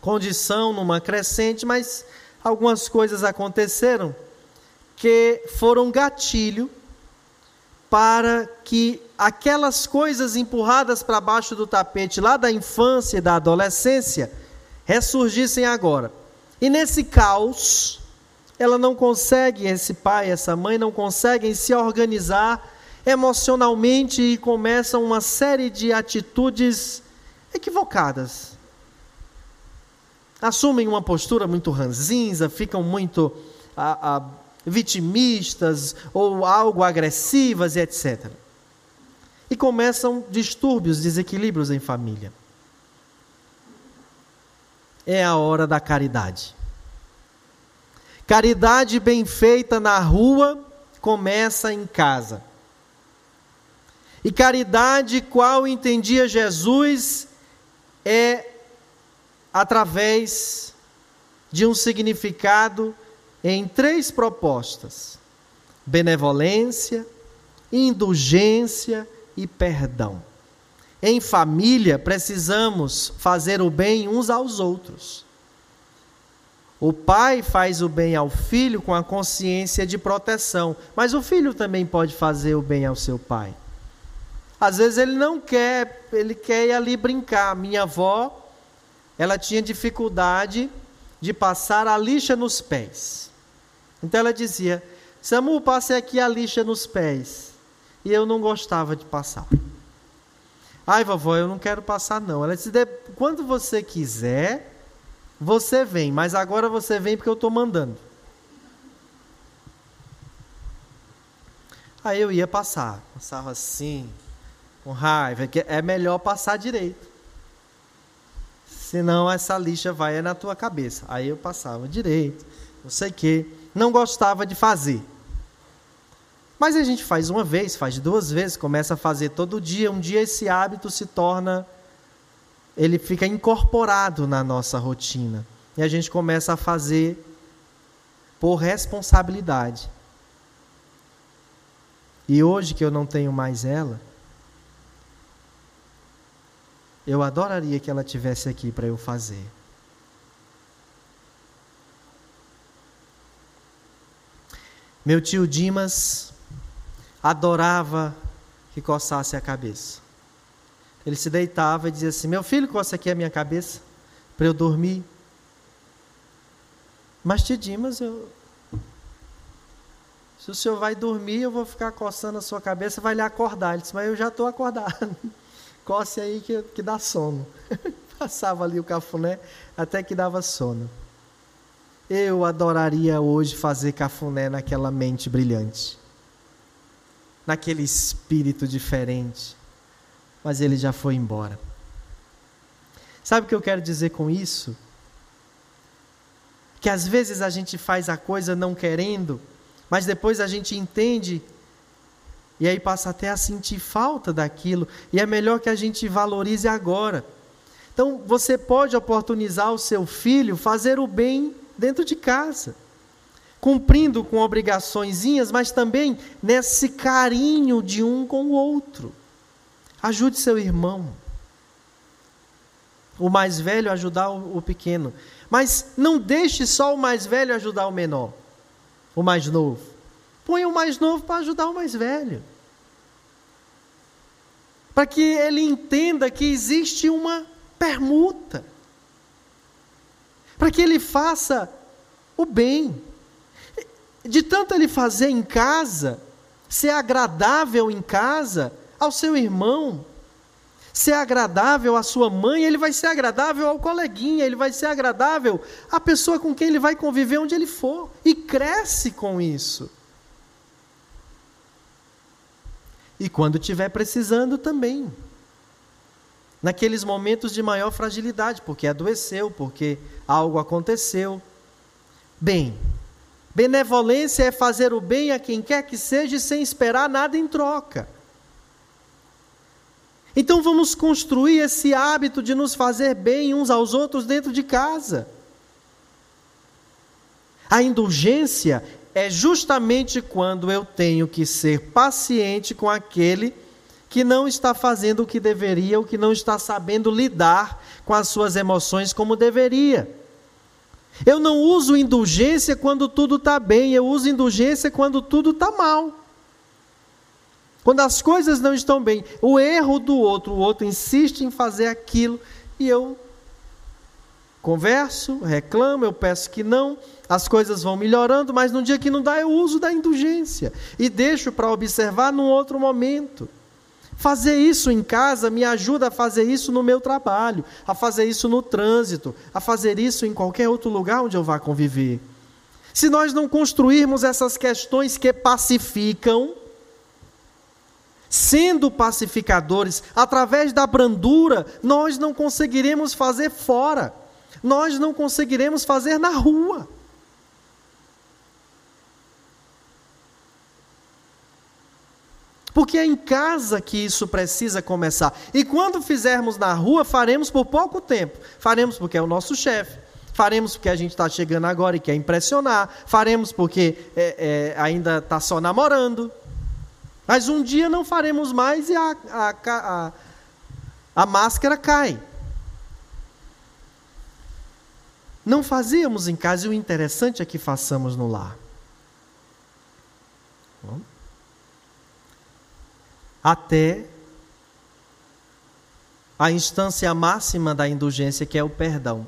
condição, numa crescente, mas algumas coisas aconteceram que foram gatilho para que aquelas coisas empurradas para baixo do tapete lá da infância e da adolescência ressurgissem agora. E nesse caos, ela não consegue, esse pai, essa mãe não conseguem se organizar emocionalmente e começam uma série de atitudes equivocadas. Assumem uma postura muito ranzinza, ficam muito a, a, vitimistas ou algo agressivas e etc. E começam distúrbios, desequilíbrios em família. É a hora da caridade. Caridade bem feita na rua começa em casa. E caridade, qual entendia Jesus, é através de um significado em três propostas: benevolência, indulgência e perdão. Em família, precisamos fazer o bem uns aos outros. O pai faz o bem ao filho com a consciência de proteção, mas o filho também pode fazer o bem ao seu pai. Às vezes ele não quer, ele quer ir ali brincar. Minha avó, ela tinha dificuldade de passar a lixa nos pés. Então ela dizia: Samu, passe aqui a lixa nos pés. E eu não gostava de passar. Ai, vovó, eu não quero passar, não. Ela disse: quando você quiser, você vem, mas agora você vem porque eu estou mandando. Aí eu ia passar, passava assim, com raiva, que é melhor passar direito. Senão essa lixa vai na tua cabeça. Aí eu passava direito, não sei o quê. Não gostava de fazer. Mas a gente faz uma vez, faz duas vezes, começa a fazer todo dia. Um dia esse hábito se torna ele fica incorporado na nossa rotina. E a gente começa a fazer por responsabilidade. E hoje que eu não tenho mais ela, eu adoraria que ela tivesse aqui para eu fazer. Meu tio Dimas adorava que coçasse a cabeça. Ele se deitava e dizia assim: Meu filho, coça aqui a minha cabeça para eu dormir. Mas, tia Dimas, eu... se o senhor vai dormir, eu vou ficar coçando a sua cabeça, vai lhe acordar. Ele disse: Mas eu já estou acordado. Coce aí que, que dá sono. Passava ali o cafuné até que dava sono. Eu adoraria hoje fazer cafuné naquela mente brilhante, naquele espírito diferente mas ele já foi embora. Sabe o que eu quero dizer com isso? Que às vezes a gente faz a coisa não querendo, mas depois a gente entende e aí passa até a sentir falta daquilo, e é melhor que a gente valorize agora. Então, você pode oportunizar o seu filho fazer o bem dentro de casa, cumprindo com obrigaçõezinhas, mas também nesse carinho de um com o outro. Ajude seu irmão. O mais velho ajudar o, pequeno. Mas não deixe só o mais velho ajudar o menor, o mais novo. Põe o mais novo para ajudar o mais velho. Para que ele entenda que existe uma permuta. para que ele faça o bem. De tanto ele fazer em casa, ser agradável em casa ao seu irmão, ser agradável à sua mãe, ele vai ser agradável ao coleguinha, ele vai ser agradável à pessoa com quem ele vai conviver onde ele for, e cresce com isso. E quando estiver precisando também. Naqueles momentos de maior fragilidade, porque adoeceu, porque algo aconteceu. Bem, benevolência é fazer o bem a quem quer que seja sem esperar nada em troca. Então vamos construir esse hábito de nos fazer bem uns aos outros dentro de casa. A indulgência é justamente quando eu tenho que ser paciente com aquele que não está fazendo o que deveria, ou que não está sabendo lidar com as suas emoções como deveria. Eu não uso indulgência quando tudo está bem, eu uso indulgência quando tudo está mal. Quando as coisas não estão bem, o erro do outro, o outro insiste em fazer aquilo e eu converso, reclamo, eu peço que não, as coisas vão melhorando, mas no dia que não dá, eu uso da indulgência e deixo para observar num outro momento. Fazer isso em casa me ajuda a fazer isso no meu trabalho, a fazer isso no trânsito, a fazer isso em qualquer outro lugar onde eu vá conviver. Se nós não construirmos essas questões que pacificam, Sendo pacificadores, através da brandura, nós não conseguiremos fazer fora, nós não conseguiremos fazer na rua. Porque é em casa que isso precisa começar. E quando fizermos na rua, faremos por pouco tempo. Faremos porque é o nosso chefe. Faremos porque a gente está chegando agora e quer impressionar. Faremos porque é, é, ainda está só namorando. Mas um dia não faremos mais e a, a, a, a máscara cai. Não fazíamos em casa e o interessante é que façamos no lar. Até a instância máxima da indulgência, que é o perdão.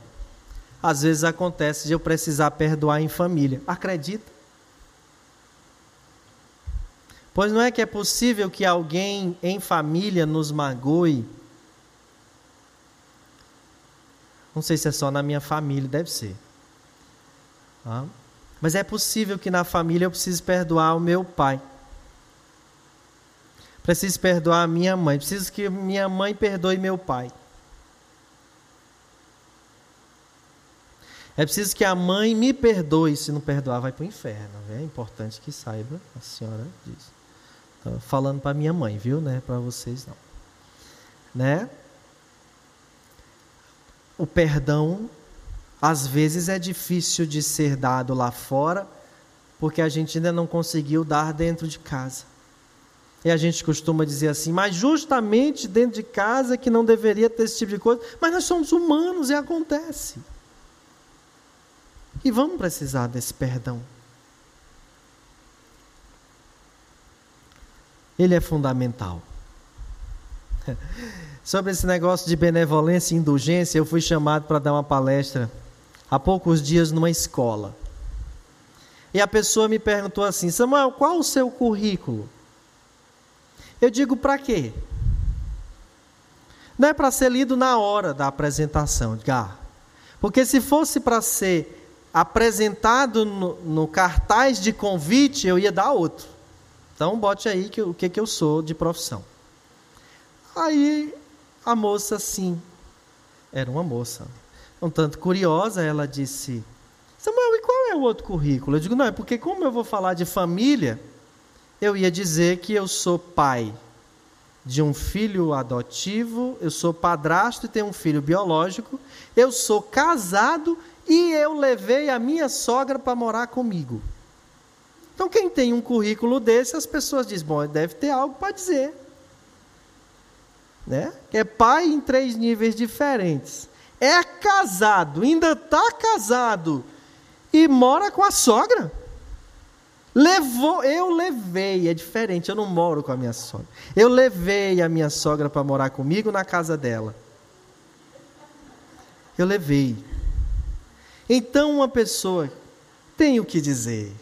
Às vezes acontece de eu precisar perdoar em família. Acredita? Pois não é que é possível que alguém em família nos magoe? Não sei se é só na minha família, deve ser. Ah, mas é possível que na família eu precise perdoar o meu pai. Preciso perdoar a minha mãe. Preciso que minha mãe perdoe meu pai. É preciso que a mãe me perdoe. Se não perdoar, vai para o inferno. É importante que saiba, a senhora diz falando para minha mãe, viu? Né? Para vocês não. Né? O perdão às vezes é difícil de ser dado lá fora, porque a gente ainda não conseguiu dar dentro de casa. E a gente costuma dizer assim, mas justamente dentro de casa que não deveria ter esse tipo de coisa, mas nós somos humanos e acontece. E vamos precisar desse perdão. Ele é fundamental. Sobre esse negócio de benevolência e indulgência, eu fui chamado para dar uma palestra há poucos dias numa escola. E a pessoa me perguntou assim: Samuel, qual o seu currículo? Eu digo: para quê? Não é para ser lido na hora da apresentação, ah, porque se fosse para ser apresentado no, no cartaz de convite, eu ia dar outro. Então bote aí que, o que, que eu sou de profissão. Aí a moça, sim, era uma moça, um tanto curiosa, ela disse: Samuel, e qual é o outro currículo? Eu digo: não, é porque, como eu vou falar de família, eu ia dizer que eu sou pai de um filho adotivo, eu sou padrasto e tenho um filho biológico, eu sou casado e eu levei a minha sogra para morar comigo. Então, quem tem um currículo desse, as pessoas dizem: bom, deve ter algo para dizer. Né? É pai em três níveis diferentes. É casado, ainda está casado e mora com a sogra. Levou, eu levei, é diferente, eu não moro com a minha sogra. Eu levei a minha sogra para morar comigo na casa dela. Eu levei. Então uma pessoa tem o que dizer,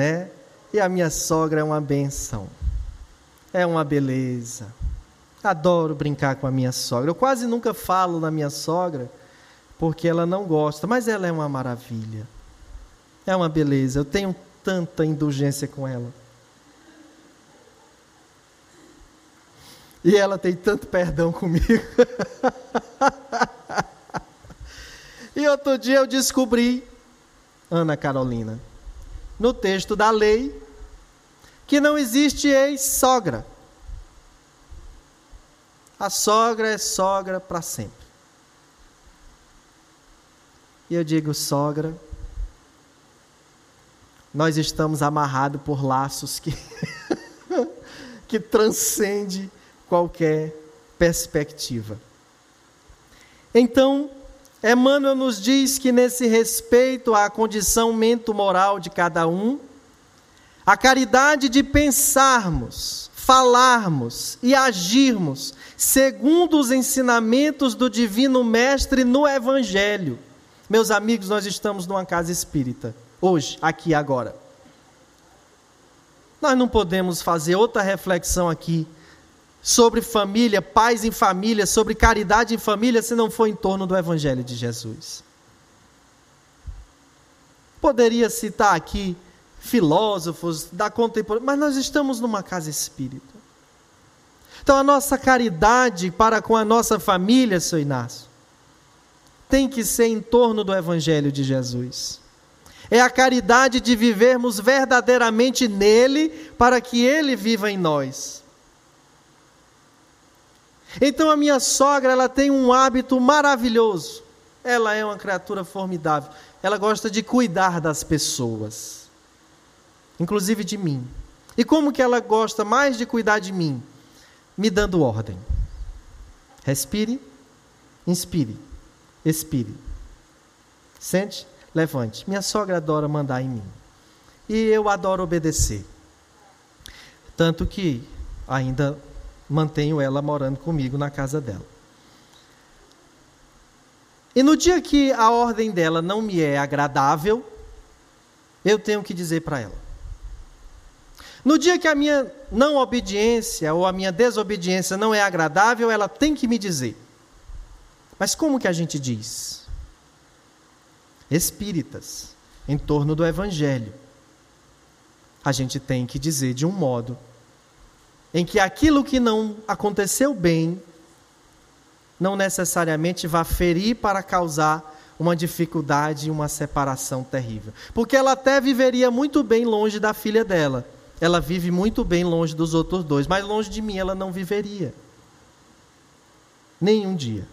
né? E a minha sogra é uma benção. É uma beleza. Adoro brincar com a minha sogra. Eu quase nunca falo na minha sogra porque ela não gosta, mas ela é uma maravilha. É uma beleza. Eu tenho tanta indulgência com ela. E ela tem tanto perdão comigo. e outro dia eu descobri, Ana Carolina, no texto da lei, que não existe ex-sogra. A sogra é sogra para sempre. E eu digo, sogra, nós estamos amarrados por laços que, que transcende qualquer perspectiva. Então, Emmanuel nos diz que nesse respeito à condição mento-moral de cada um, a caridade de pensarmos, falarmos e agirmos segundo os ensinamentos do Divino Mestre no Evangelho. Meus amigos, nós estamos numa casa espírita, hoje, aqui agora. Nós não podemos fazer outra reflexão aqui sobre família, pais em família, sobre caridade em família, se não for em torno do Evangelho de Jesus. Poderia citar aqui filósofos da contemporânea, mas nós estamos numa casa espírita. Então a nossa caridade para com a nossa família, seu Inácio, tem que ser em torno do Evangelho de Jesus. É a caridade de vivermos verdadeiramente nele, para que ele viva em nós. Então a minha sogra, ela tem um hábito maravilhoso. Ela é uma criatura formidável. Ela gosta de cuidar das pessoas, inclusive de mim. E como que ela gosta mais de cuidar de mim? Me dando ordem. Respire, inspire, expire. Sente, levante. Minha sogra adora mandar em mim. E eu adoro obedecer. Tanto que ainda mantenho ela morando comigo na casa dela. E no dia que a ordem dela não me é agradável, eu tenho que dizer para ela. No dia que a minha não obediência ou a minha desobediência não é agradável, ela tem que me dizer. Mas como que a gente diz? Espíritas, em torno do Evangelho. A gente tem que dizer de um modo em que aquilo que não aconteceu bem não necessariamente vai ferir para causar uma dificuldade e uma separação terrível. Porque ela até viveria muito bem longe da filha dela. Ela vive muito bem longe dos outros dois, mas longe de mim ela não viveria. Nenhum dia.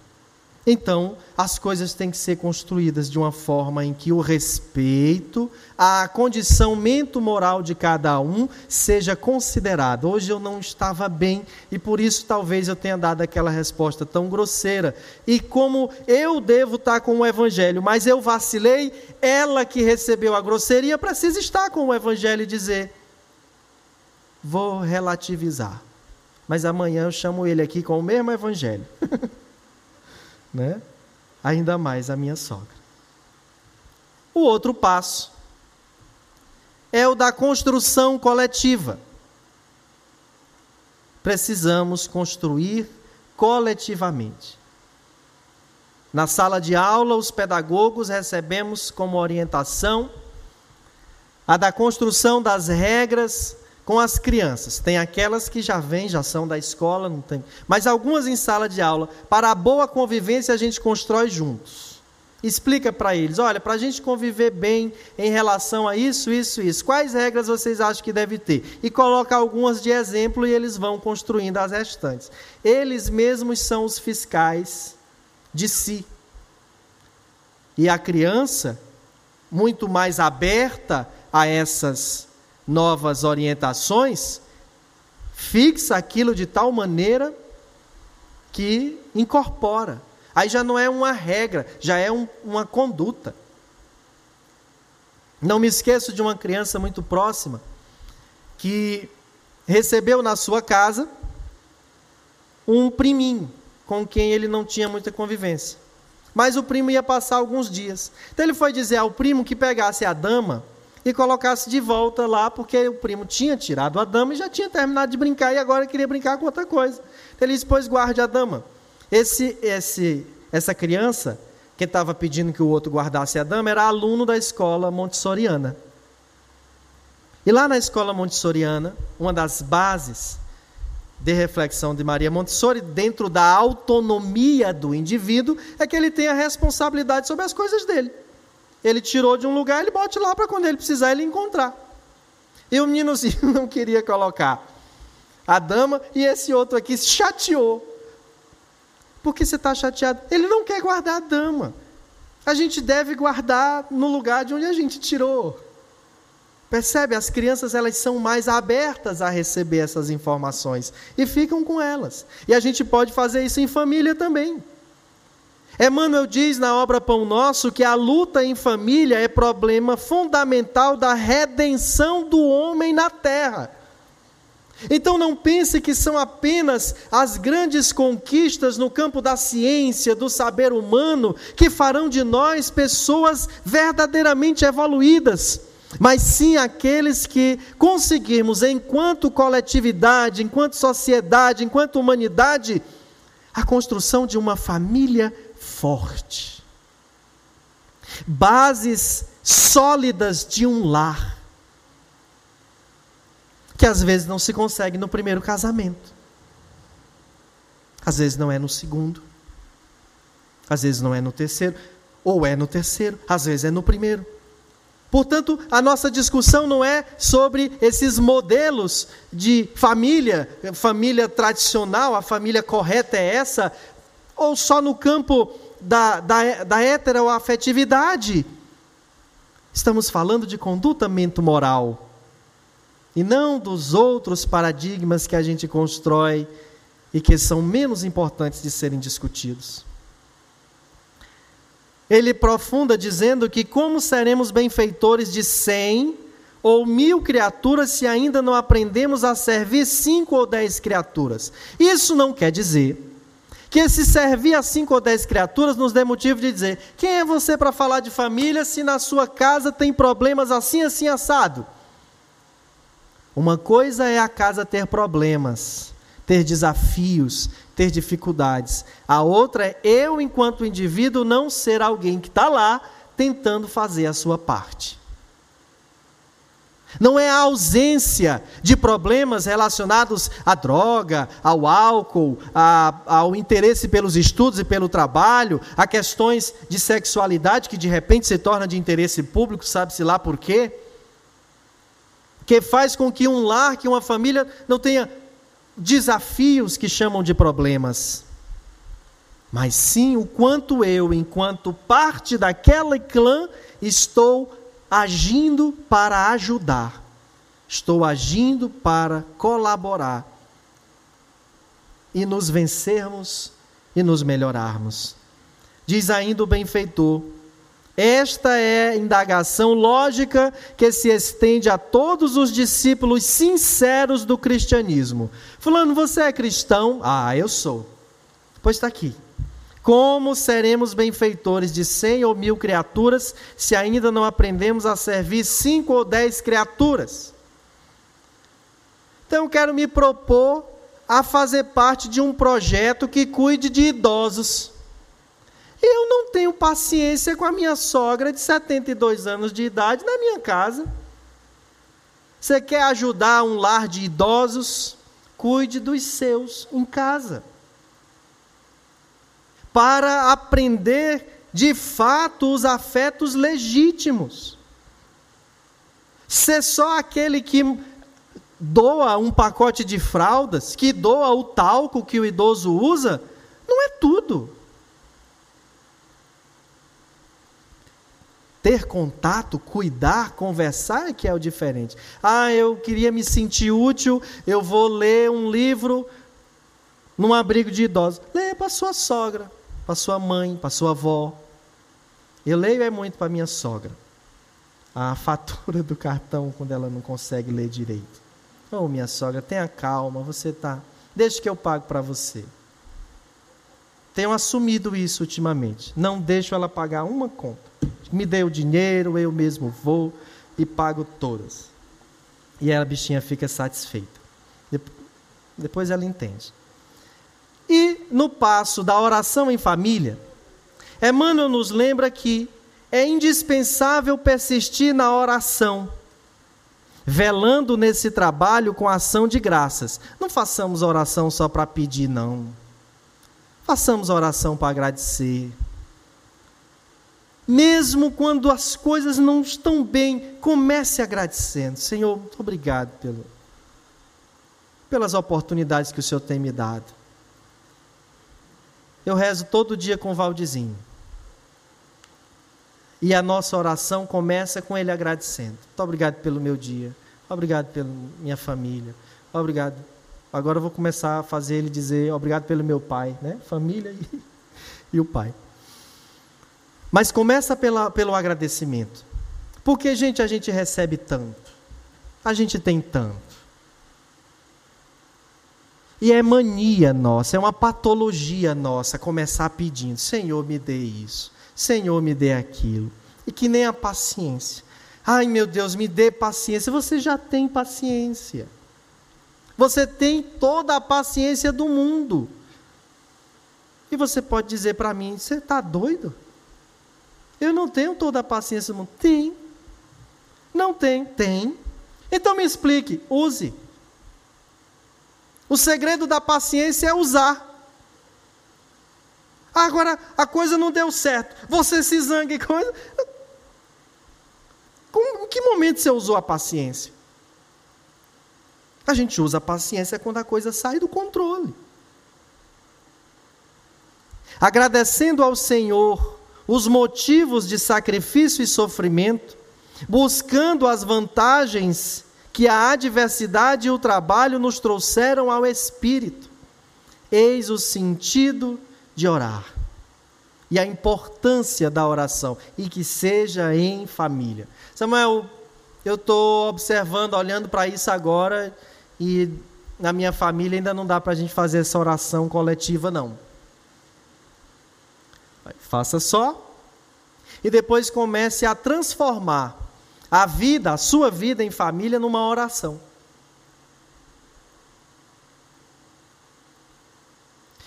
Então, as coisas têm que ser construídas de uma forma em que o respeito à condição mento-moral de cada um seja considerado. Hoje eu não estava bem e por isso talvez eu tenha dado aquela resposta tão grosseira. E como eu devo estar com o evangelho, mas eu vacilei, ela que recebeu a grosseria precisa estar com o evangelho e dizer: vou relativizar. Mas amanhã eu chamo ele aqui com o mesmo evangelho. né? ainda mais a minha sogra. O outro passo é o da construção coletiva. Precisamos construir coletivamente. Na sala de aula, os pedagogos recebemos como orientação a da construção das regras com as crianças. Tem aquelas que já vêm, já são da escola, não tem. Mas algumas em sala de aula. Para a boa convivência a gente constrói juntos. Explica para eles, olha, para a gente conviver bem em relação a isso, isso, isso, quais regras vocês acham que deve ter? E coloca algumas de exemplo e eles vão construindo as restantes. Eles mesmos são os fiscais de si. E a criança, muito mais aberta a essas novas orientações, fixa aquilo de tal maneira que incorpora. Aí já não é uma regra, já é um, uma conduta. Não me esqueço de uma criança muito próxima que recebeu na sua casa um priminho com quem ele não tinha muita convivência. mas o primo ia passar alguns dias. Então ele foi dizer ao primo que pegasse a dama e colocasse de volta lá, porque o primo tinha tirado a dama e já tinha terminado de brincar e agora queria brincar com outra coisa. Então ele disse: Pois guarde a dama. Esse, esse, essa criança que estava pedindo que o outro guardasse a dama era aluno da escola montessoriana. E lá na escola montessoriana, uma das bases de reflexão de Maria Montessori, dentro da autonomia do indivíduo, é que ele tem a responsabilidade sobre as coisas dele. Ele tirou de um lugar, ele bote lá para quando ele precisar ele encontrar. E o meninozinho não queria colocar a dama e esse outro aqui se chateou. Por que você está chateado? Ele não quer guardar a dama. A gente deve guardar no lugar de onde a gente tirou. Percebe? As crianças elas são mais abertas a receber essas informações e ficam com elas. E a gente pode fazer isso em família também. Emmanuel diz na obra Pão Nosso que a luta em família é problema fundamental da redenção do homem na terra. Então não pense que são apenas as grandes conquistas no campo da ciência, do saber humano, que farão de nós pessoas verdadeiramente evoluídas mas sim aqueles que conseguirmos, enquanto coletividade, enquanto sociedade, enquanto humanidade, a construção de uma família forte. Bases sólidas de um lar. Que às vezes não se consegue no primeiro casamento. Às vezes não é no segundo. Às vezes não é no terceiro. Ou é no terceiro, às vezes é no primeiro. Portanto, a nossa discussão não é sobre esses modelos de família, família tradicional, a família correta é essa, ou só no campo da, da, da heteroafetividade. Estamos falando de condutamento moral, e não dos outros paradigmas que a gente constrói e que são menos importantes de serem discutidos. Ele profunda dizendo que como seremos benfeitores de cem ou mil criaturas se ainda não aprendemos a servir cinco ou dez criaturas. Isso não quer dizer que se servir a cinco ou dez criaturas nos dê motivo de dizer: quem é você para falar de família se na sua casa tem problemas assim, assim, assado? Uma coisa é a casa ter problemas, ter desafios, ter dificuldades. A outra é eu, enquanto indivíduo, não ser alguém que está lá tentando fazer a sua parte. Não é a ausência de problemas relacionados à droga, ao álcool, a, ao interesse pelos estudos e pelo trabalho, a questões de sexualidade que de repente se torna de interesse público, sabe-se lá por quê? Que faz com que um lar, que uma família não tenha desafios que chamam de problemas, mas sim o quanto eu, enquanto parte daquela clã, estou agindo para ajudar, estou agindo para colaborar e nos vencermos e nos melhorarmos. Diz ainda o benfeitor: esta é a indagação lógica que se estende a todos os discípulos sinceros do cristianismo. Fulano, você é cristão? Ah, eu sou. Pois está aqui. Como seremos benfeitores de cem ou mil criaturas se ainda não aprendemos a servir cinco ou dez criaturas? Então, eu quero me propor a fazer parte de um projeto que cuide de idosos. Eu não tenho paciência com a minha sogra de 72 anos de idade na minha casa. Você quer ajudar um lar de idosos? Cuide dos seus em casa. Para aprender de fato os afetos legítimos. Ser só aquele que doa um pacote de fraldas, que doa o talco que o idoso usa, não é tudo. ter contato, cuidar, conversar é que é o diferente. Ah, eu queria me sentir útil, eu vou ler um livro num abrigo de idosos. Leia para sua sogra, para sua mãe, para sua avó. Eu leio é muito para minha sogra. A fatura do cartão quando ela não consegue ler direito. Oh, minha sogra, tenha calma, você tá. Deixa que eu pago para você. Tenho assumido isso ultimamente. Não deixo ela pagar uma conta. Me dê o dinheiro, eu mesmo vou e pago todas. E a bichinha fica satisfeita. Depois ela entende. E no passo da oração em família, Emmanuel nos lembra que é indispensável persistir na oração, velando nesse trabalho com ação de graças. Não façamos oração só para pedir, não. Façamos oração para agradecer. Mesmo quando as coisas não estão bem, comece agradecendo. Senhor, muito obrigado pelo, pelas oportunidades que o Senhor tem me dado. Eu rezo todo dia com o Valdizinho. E a nossa oração começa com ele agradecendo. Muito obrigado pelo meu dia. Obrigado pela minha família. Obrigado. Agora eu vou começar a fazer ele dizer obrigado pelo meu pai, né? Família e, e o pai. Mas começa pela, pelo agradecimento. Porque, gente, a gente recebe tanto. A gente tem tanto. E é mania nossa, é uma patologia nossa começar pedindo: Senhor, me dê isso, Senhor, me dê aquilo. E que nem a paciência. Ai, meu Deus, me dê paciência. Você já tem paciência. Você tem toda a paciência do mundo. E você pode dizer para mim: Você está doido? Eu não tenho toda a paciência do mundo. Tem. Não tem? Tem. Então me explique, use. O segredo da paciência é usar. Agora a coisa não deu certo. Você se zanga e coisa. Com, em que momento você usou a paciência? A gente usa a paciência quando a coisa sai do controle. Agradecendo ao Senhor os motivos de sacrifício e sofrimento, buscando as vantagens que a adversidade e o trabalho nos trouxeram ao espírito. Eis o sentido de orar e a importância da oração e que seja em família. Samuel, eu estou observando, olhando para isso agora e na minha família ainda não dá para a gente fazer essa oração coletiva, não. Faça só e depois comece a transformar a vida, a sua vida em família, numa oração.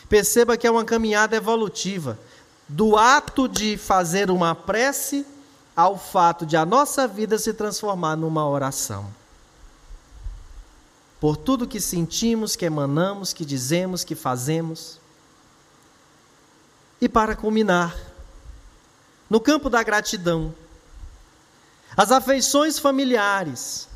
Perceba que é uma caminhada evolutiva, do ato de fazer uma prece ao fato de a nossa vida se transformar numa oração. Por tudo que sentimos, que emanamos, que dizemos, que fazemos. E para culminar, no campo da gratidão, as afeições familiares,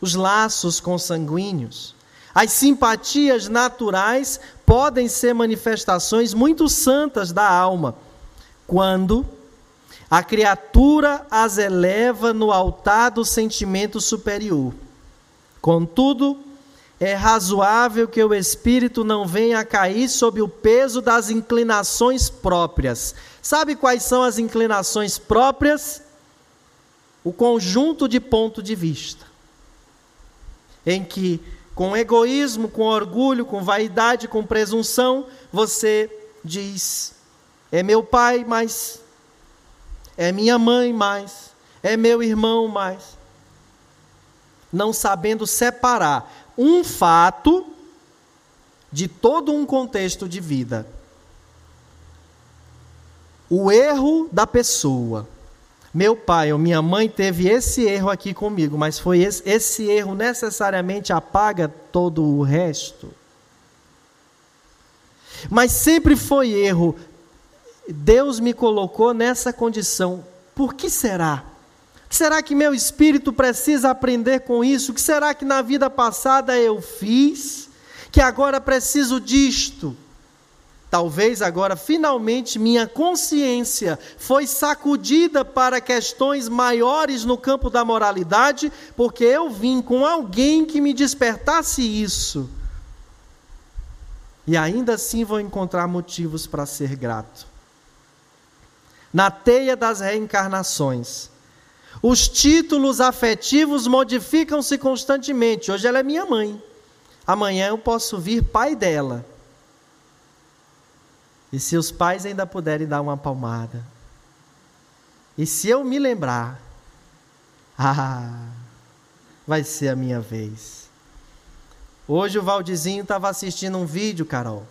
os laços consanguíneos, as simpatias naturais podem ser manifestações muito santas da alma, quando a criatura as eleva no altar do sentimento superior. Contudo, é razoável que o espírito não venha a cair sob o peso das inclinações próprias. Sabe quais são as inclinações próprias? O conjunto de ponto de vista, em que, com egoísmo, com orgulho, com vaidade, com presunção, você diz: é meu pai, mas é minha mãe, mais é meu irmão, mais não sabendo separar um fato de todo um contexto de vida. O erro da pessoa meu pai ou minha mãe teve esse erro aqui comigo, mas foi esse, esse erro necessariamente apaga todo o resto. Mas sempre foi erro. Deus me colocou nessa condição. Por que será? Será que meu espírito precisa aprender com isso? O que será que na vida passada eu fiz? Que agora preciso disto? Talvez agora, finalmente, minha consciência foi sacudida para questões maiores no campo da moralidade, porque eu vim com alguém que me despertasse isso. E ainda assim vou encontrar motivos para ser grato. Na teia das reencarnações, os títulos afetivos modificam-se constantemente. Hoje ela é minha mãe. Amanhã eu posso vir pai dela. E se os pais ainda puderem dar uma palmada. E se eu me lembrar, ah, vai ser a minha vez. Hoje o Valdizinho estava assistindo um vídeo, Carol,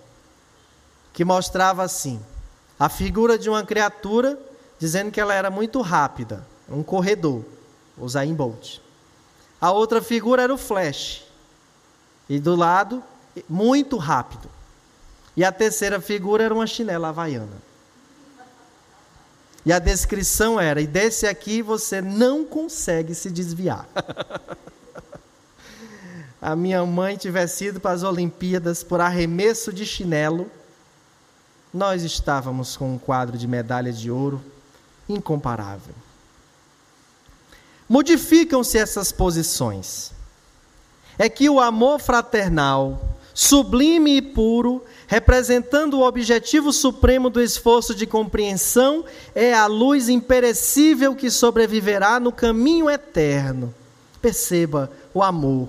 que mostrava assim: a figura de uma criatura dizendo que ela era muito rápida, um corredor, o Zayn Bolt. A outra figura era o Flash. E do lado, muito rápido. E a terceira figura era uma chinela havaiana. E a descrição era: e desse aqui você não consegue se desviar. a minha mãe tivesse ido para as Olimpíadas por arremesso de chinelo, nós estávamos com um quadro de medalha de ouro incomparável. Modificam-se essas posições. É que o amor fraternal, sublime e puro, representando o objetivo supremo do esforço de compreensão, é a luz imperecível que sobreviverá no caminho eterno. Perceba o amor.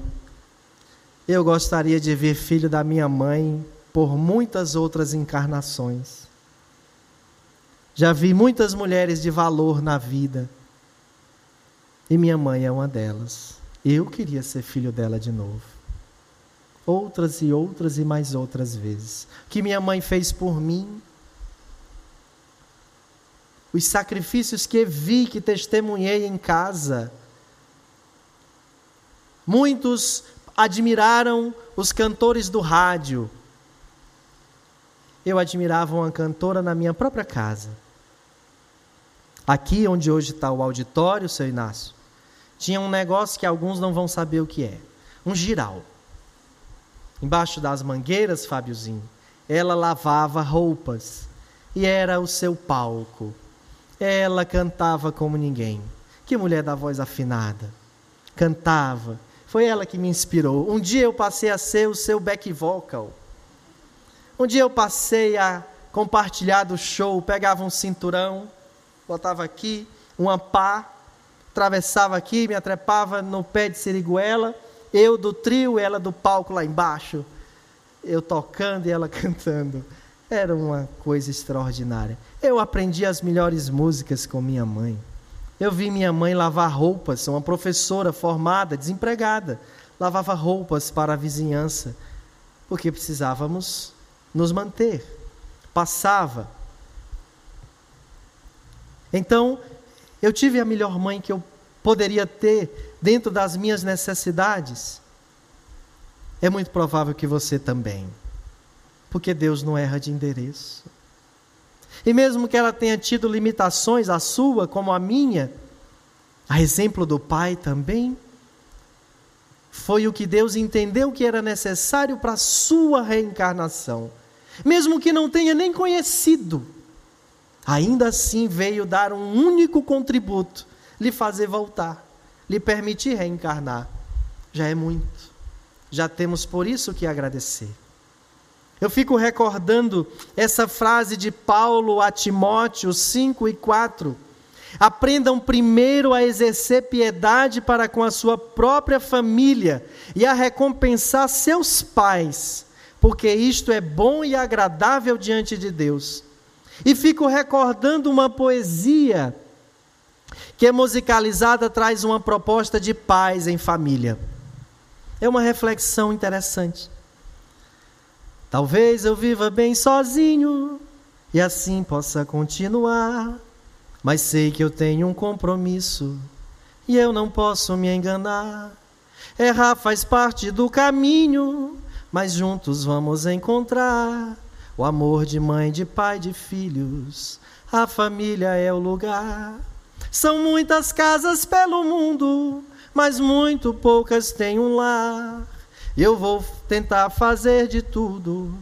Eu gostaria de ver filho da minha mãe por muitas outras encarnações. Já vi muitas mulheres de valor na vida. E minha mãe é uma delas. Eu queria ser filho dela de novo. Outras e outras e mais outras vezes. O que minha mãe fez por mim. Os sacrifícios que vi, que testemunhei em casa. Muitos admiraram os cantores do rádio. Eu admirava uma cantora na minha própria casa. Aqui onde hoje está o auditório, seu Inácio, tinha um negócio que alguns não vão saber o que é. Um giral. Embaixo das mangueiras, Fábiozinho, ela lavava roupas. E era o seu palco. Ela cantava como ninguém. Que mulher da voz afinada. Cantava. Foi ela que me inspirou. Um dia eu passei a ser o seu back vocal. Um dia eu passei a compartilhar do show, pegava um cinturão botava aqui uma pá, atravessava aqui, me atrepava no pé de Siriguela, eu do trio, ela do palco lá embaixo, eu tocando e ela cantando. Era uma coisa extraordinária. Eu aprendi as melhores músicas com minha mãe. Eu vi minha mãe lavar roupas, uma professora formada, desempregada, lavava roupas para a vizinhança, porque precisávamos nos manter. Passava então, eu tive a melhor mãe que eu poderia ter dentro das minhas necessidades. É muito provável que você também, porque Deus não erra de endereço. E mesmo que ela tenha tido limitações, a sua como a minha, a exemplo do pai também, foi o que Deus entendeu que era necessário para a sua reencarnação, mesmo que não tenha nem conhecido ainda assim veio dar um único contributo, lhe fazer voltar, lhe permitir reencarnar. Já é muito. Já temos por isso que agradecer. Eu fico recordando essa frase de Paulo a Timóteo 5 e 4. Aprendam primeiro a exercer piedade para com a sua própria família e a recompensar seus pais, porque isto é bom e agradável diante de Deus. E fico recordando uma poesia que musicalizada, traz uma proposta de paz em família. É uma reflexão interessante. Talvez eu viva bem sozinho e assim possa continuar, mas sei que eu tenho um compromisso e eu não posso me enganar. Errar faz parte do caminho, mas juntos vamos encontrar o amor de mãe, de pai, de filhos, a família é o lugar. São muitas casas pelo mundo, mas muito poucas têm um lar. Eu vou tentar fazer de tudo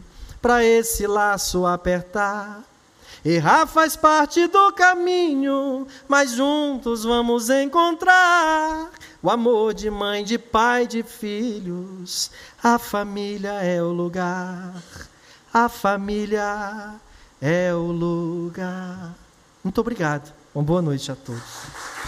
para esse laço apertar. Errar faz parte do caminho, mas juntos vamos encontrar o amor de mãe, de pai, de filhos. A família é o lugar. A família é o lugar. Muito obrigado. Uma boa noite a todos.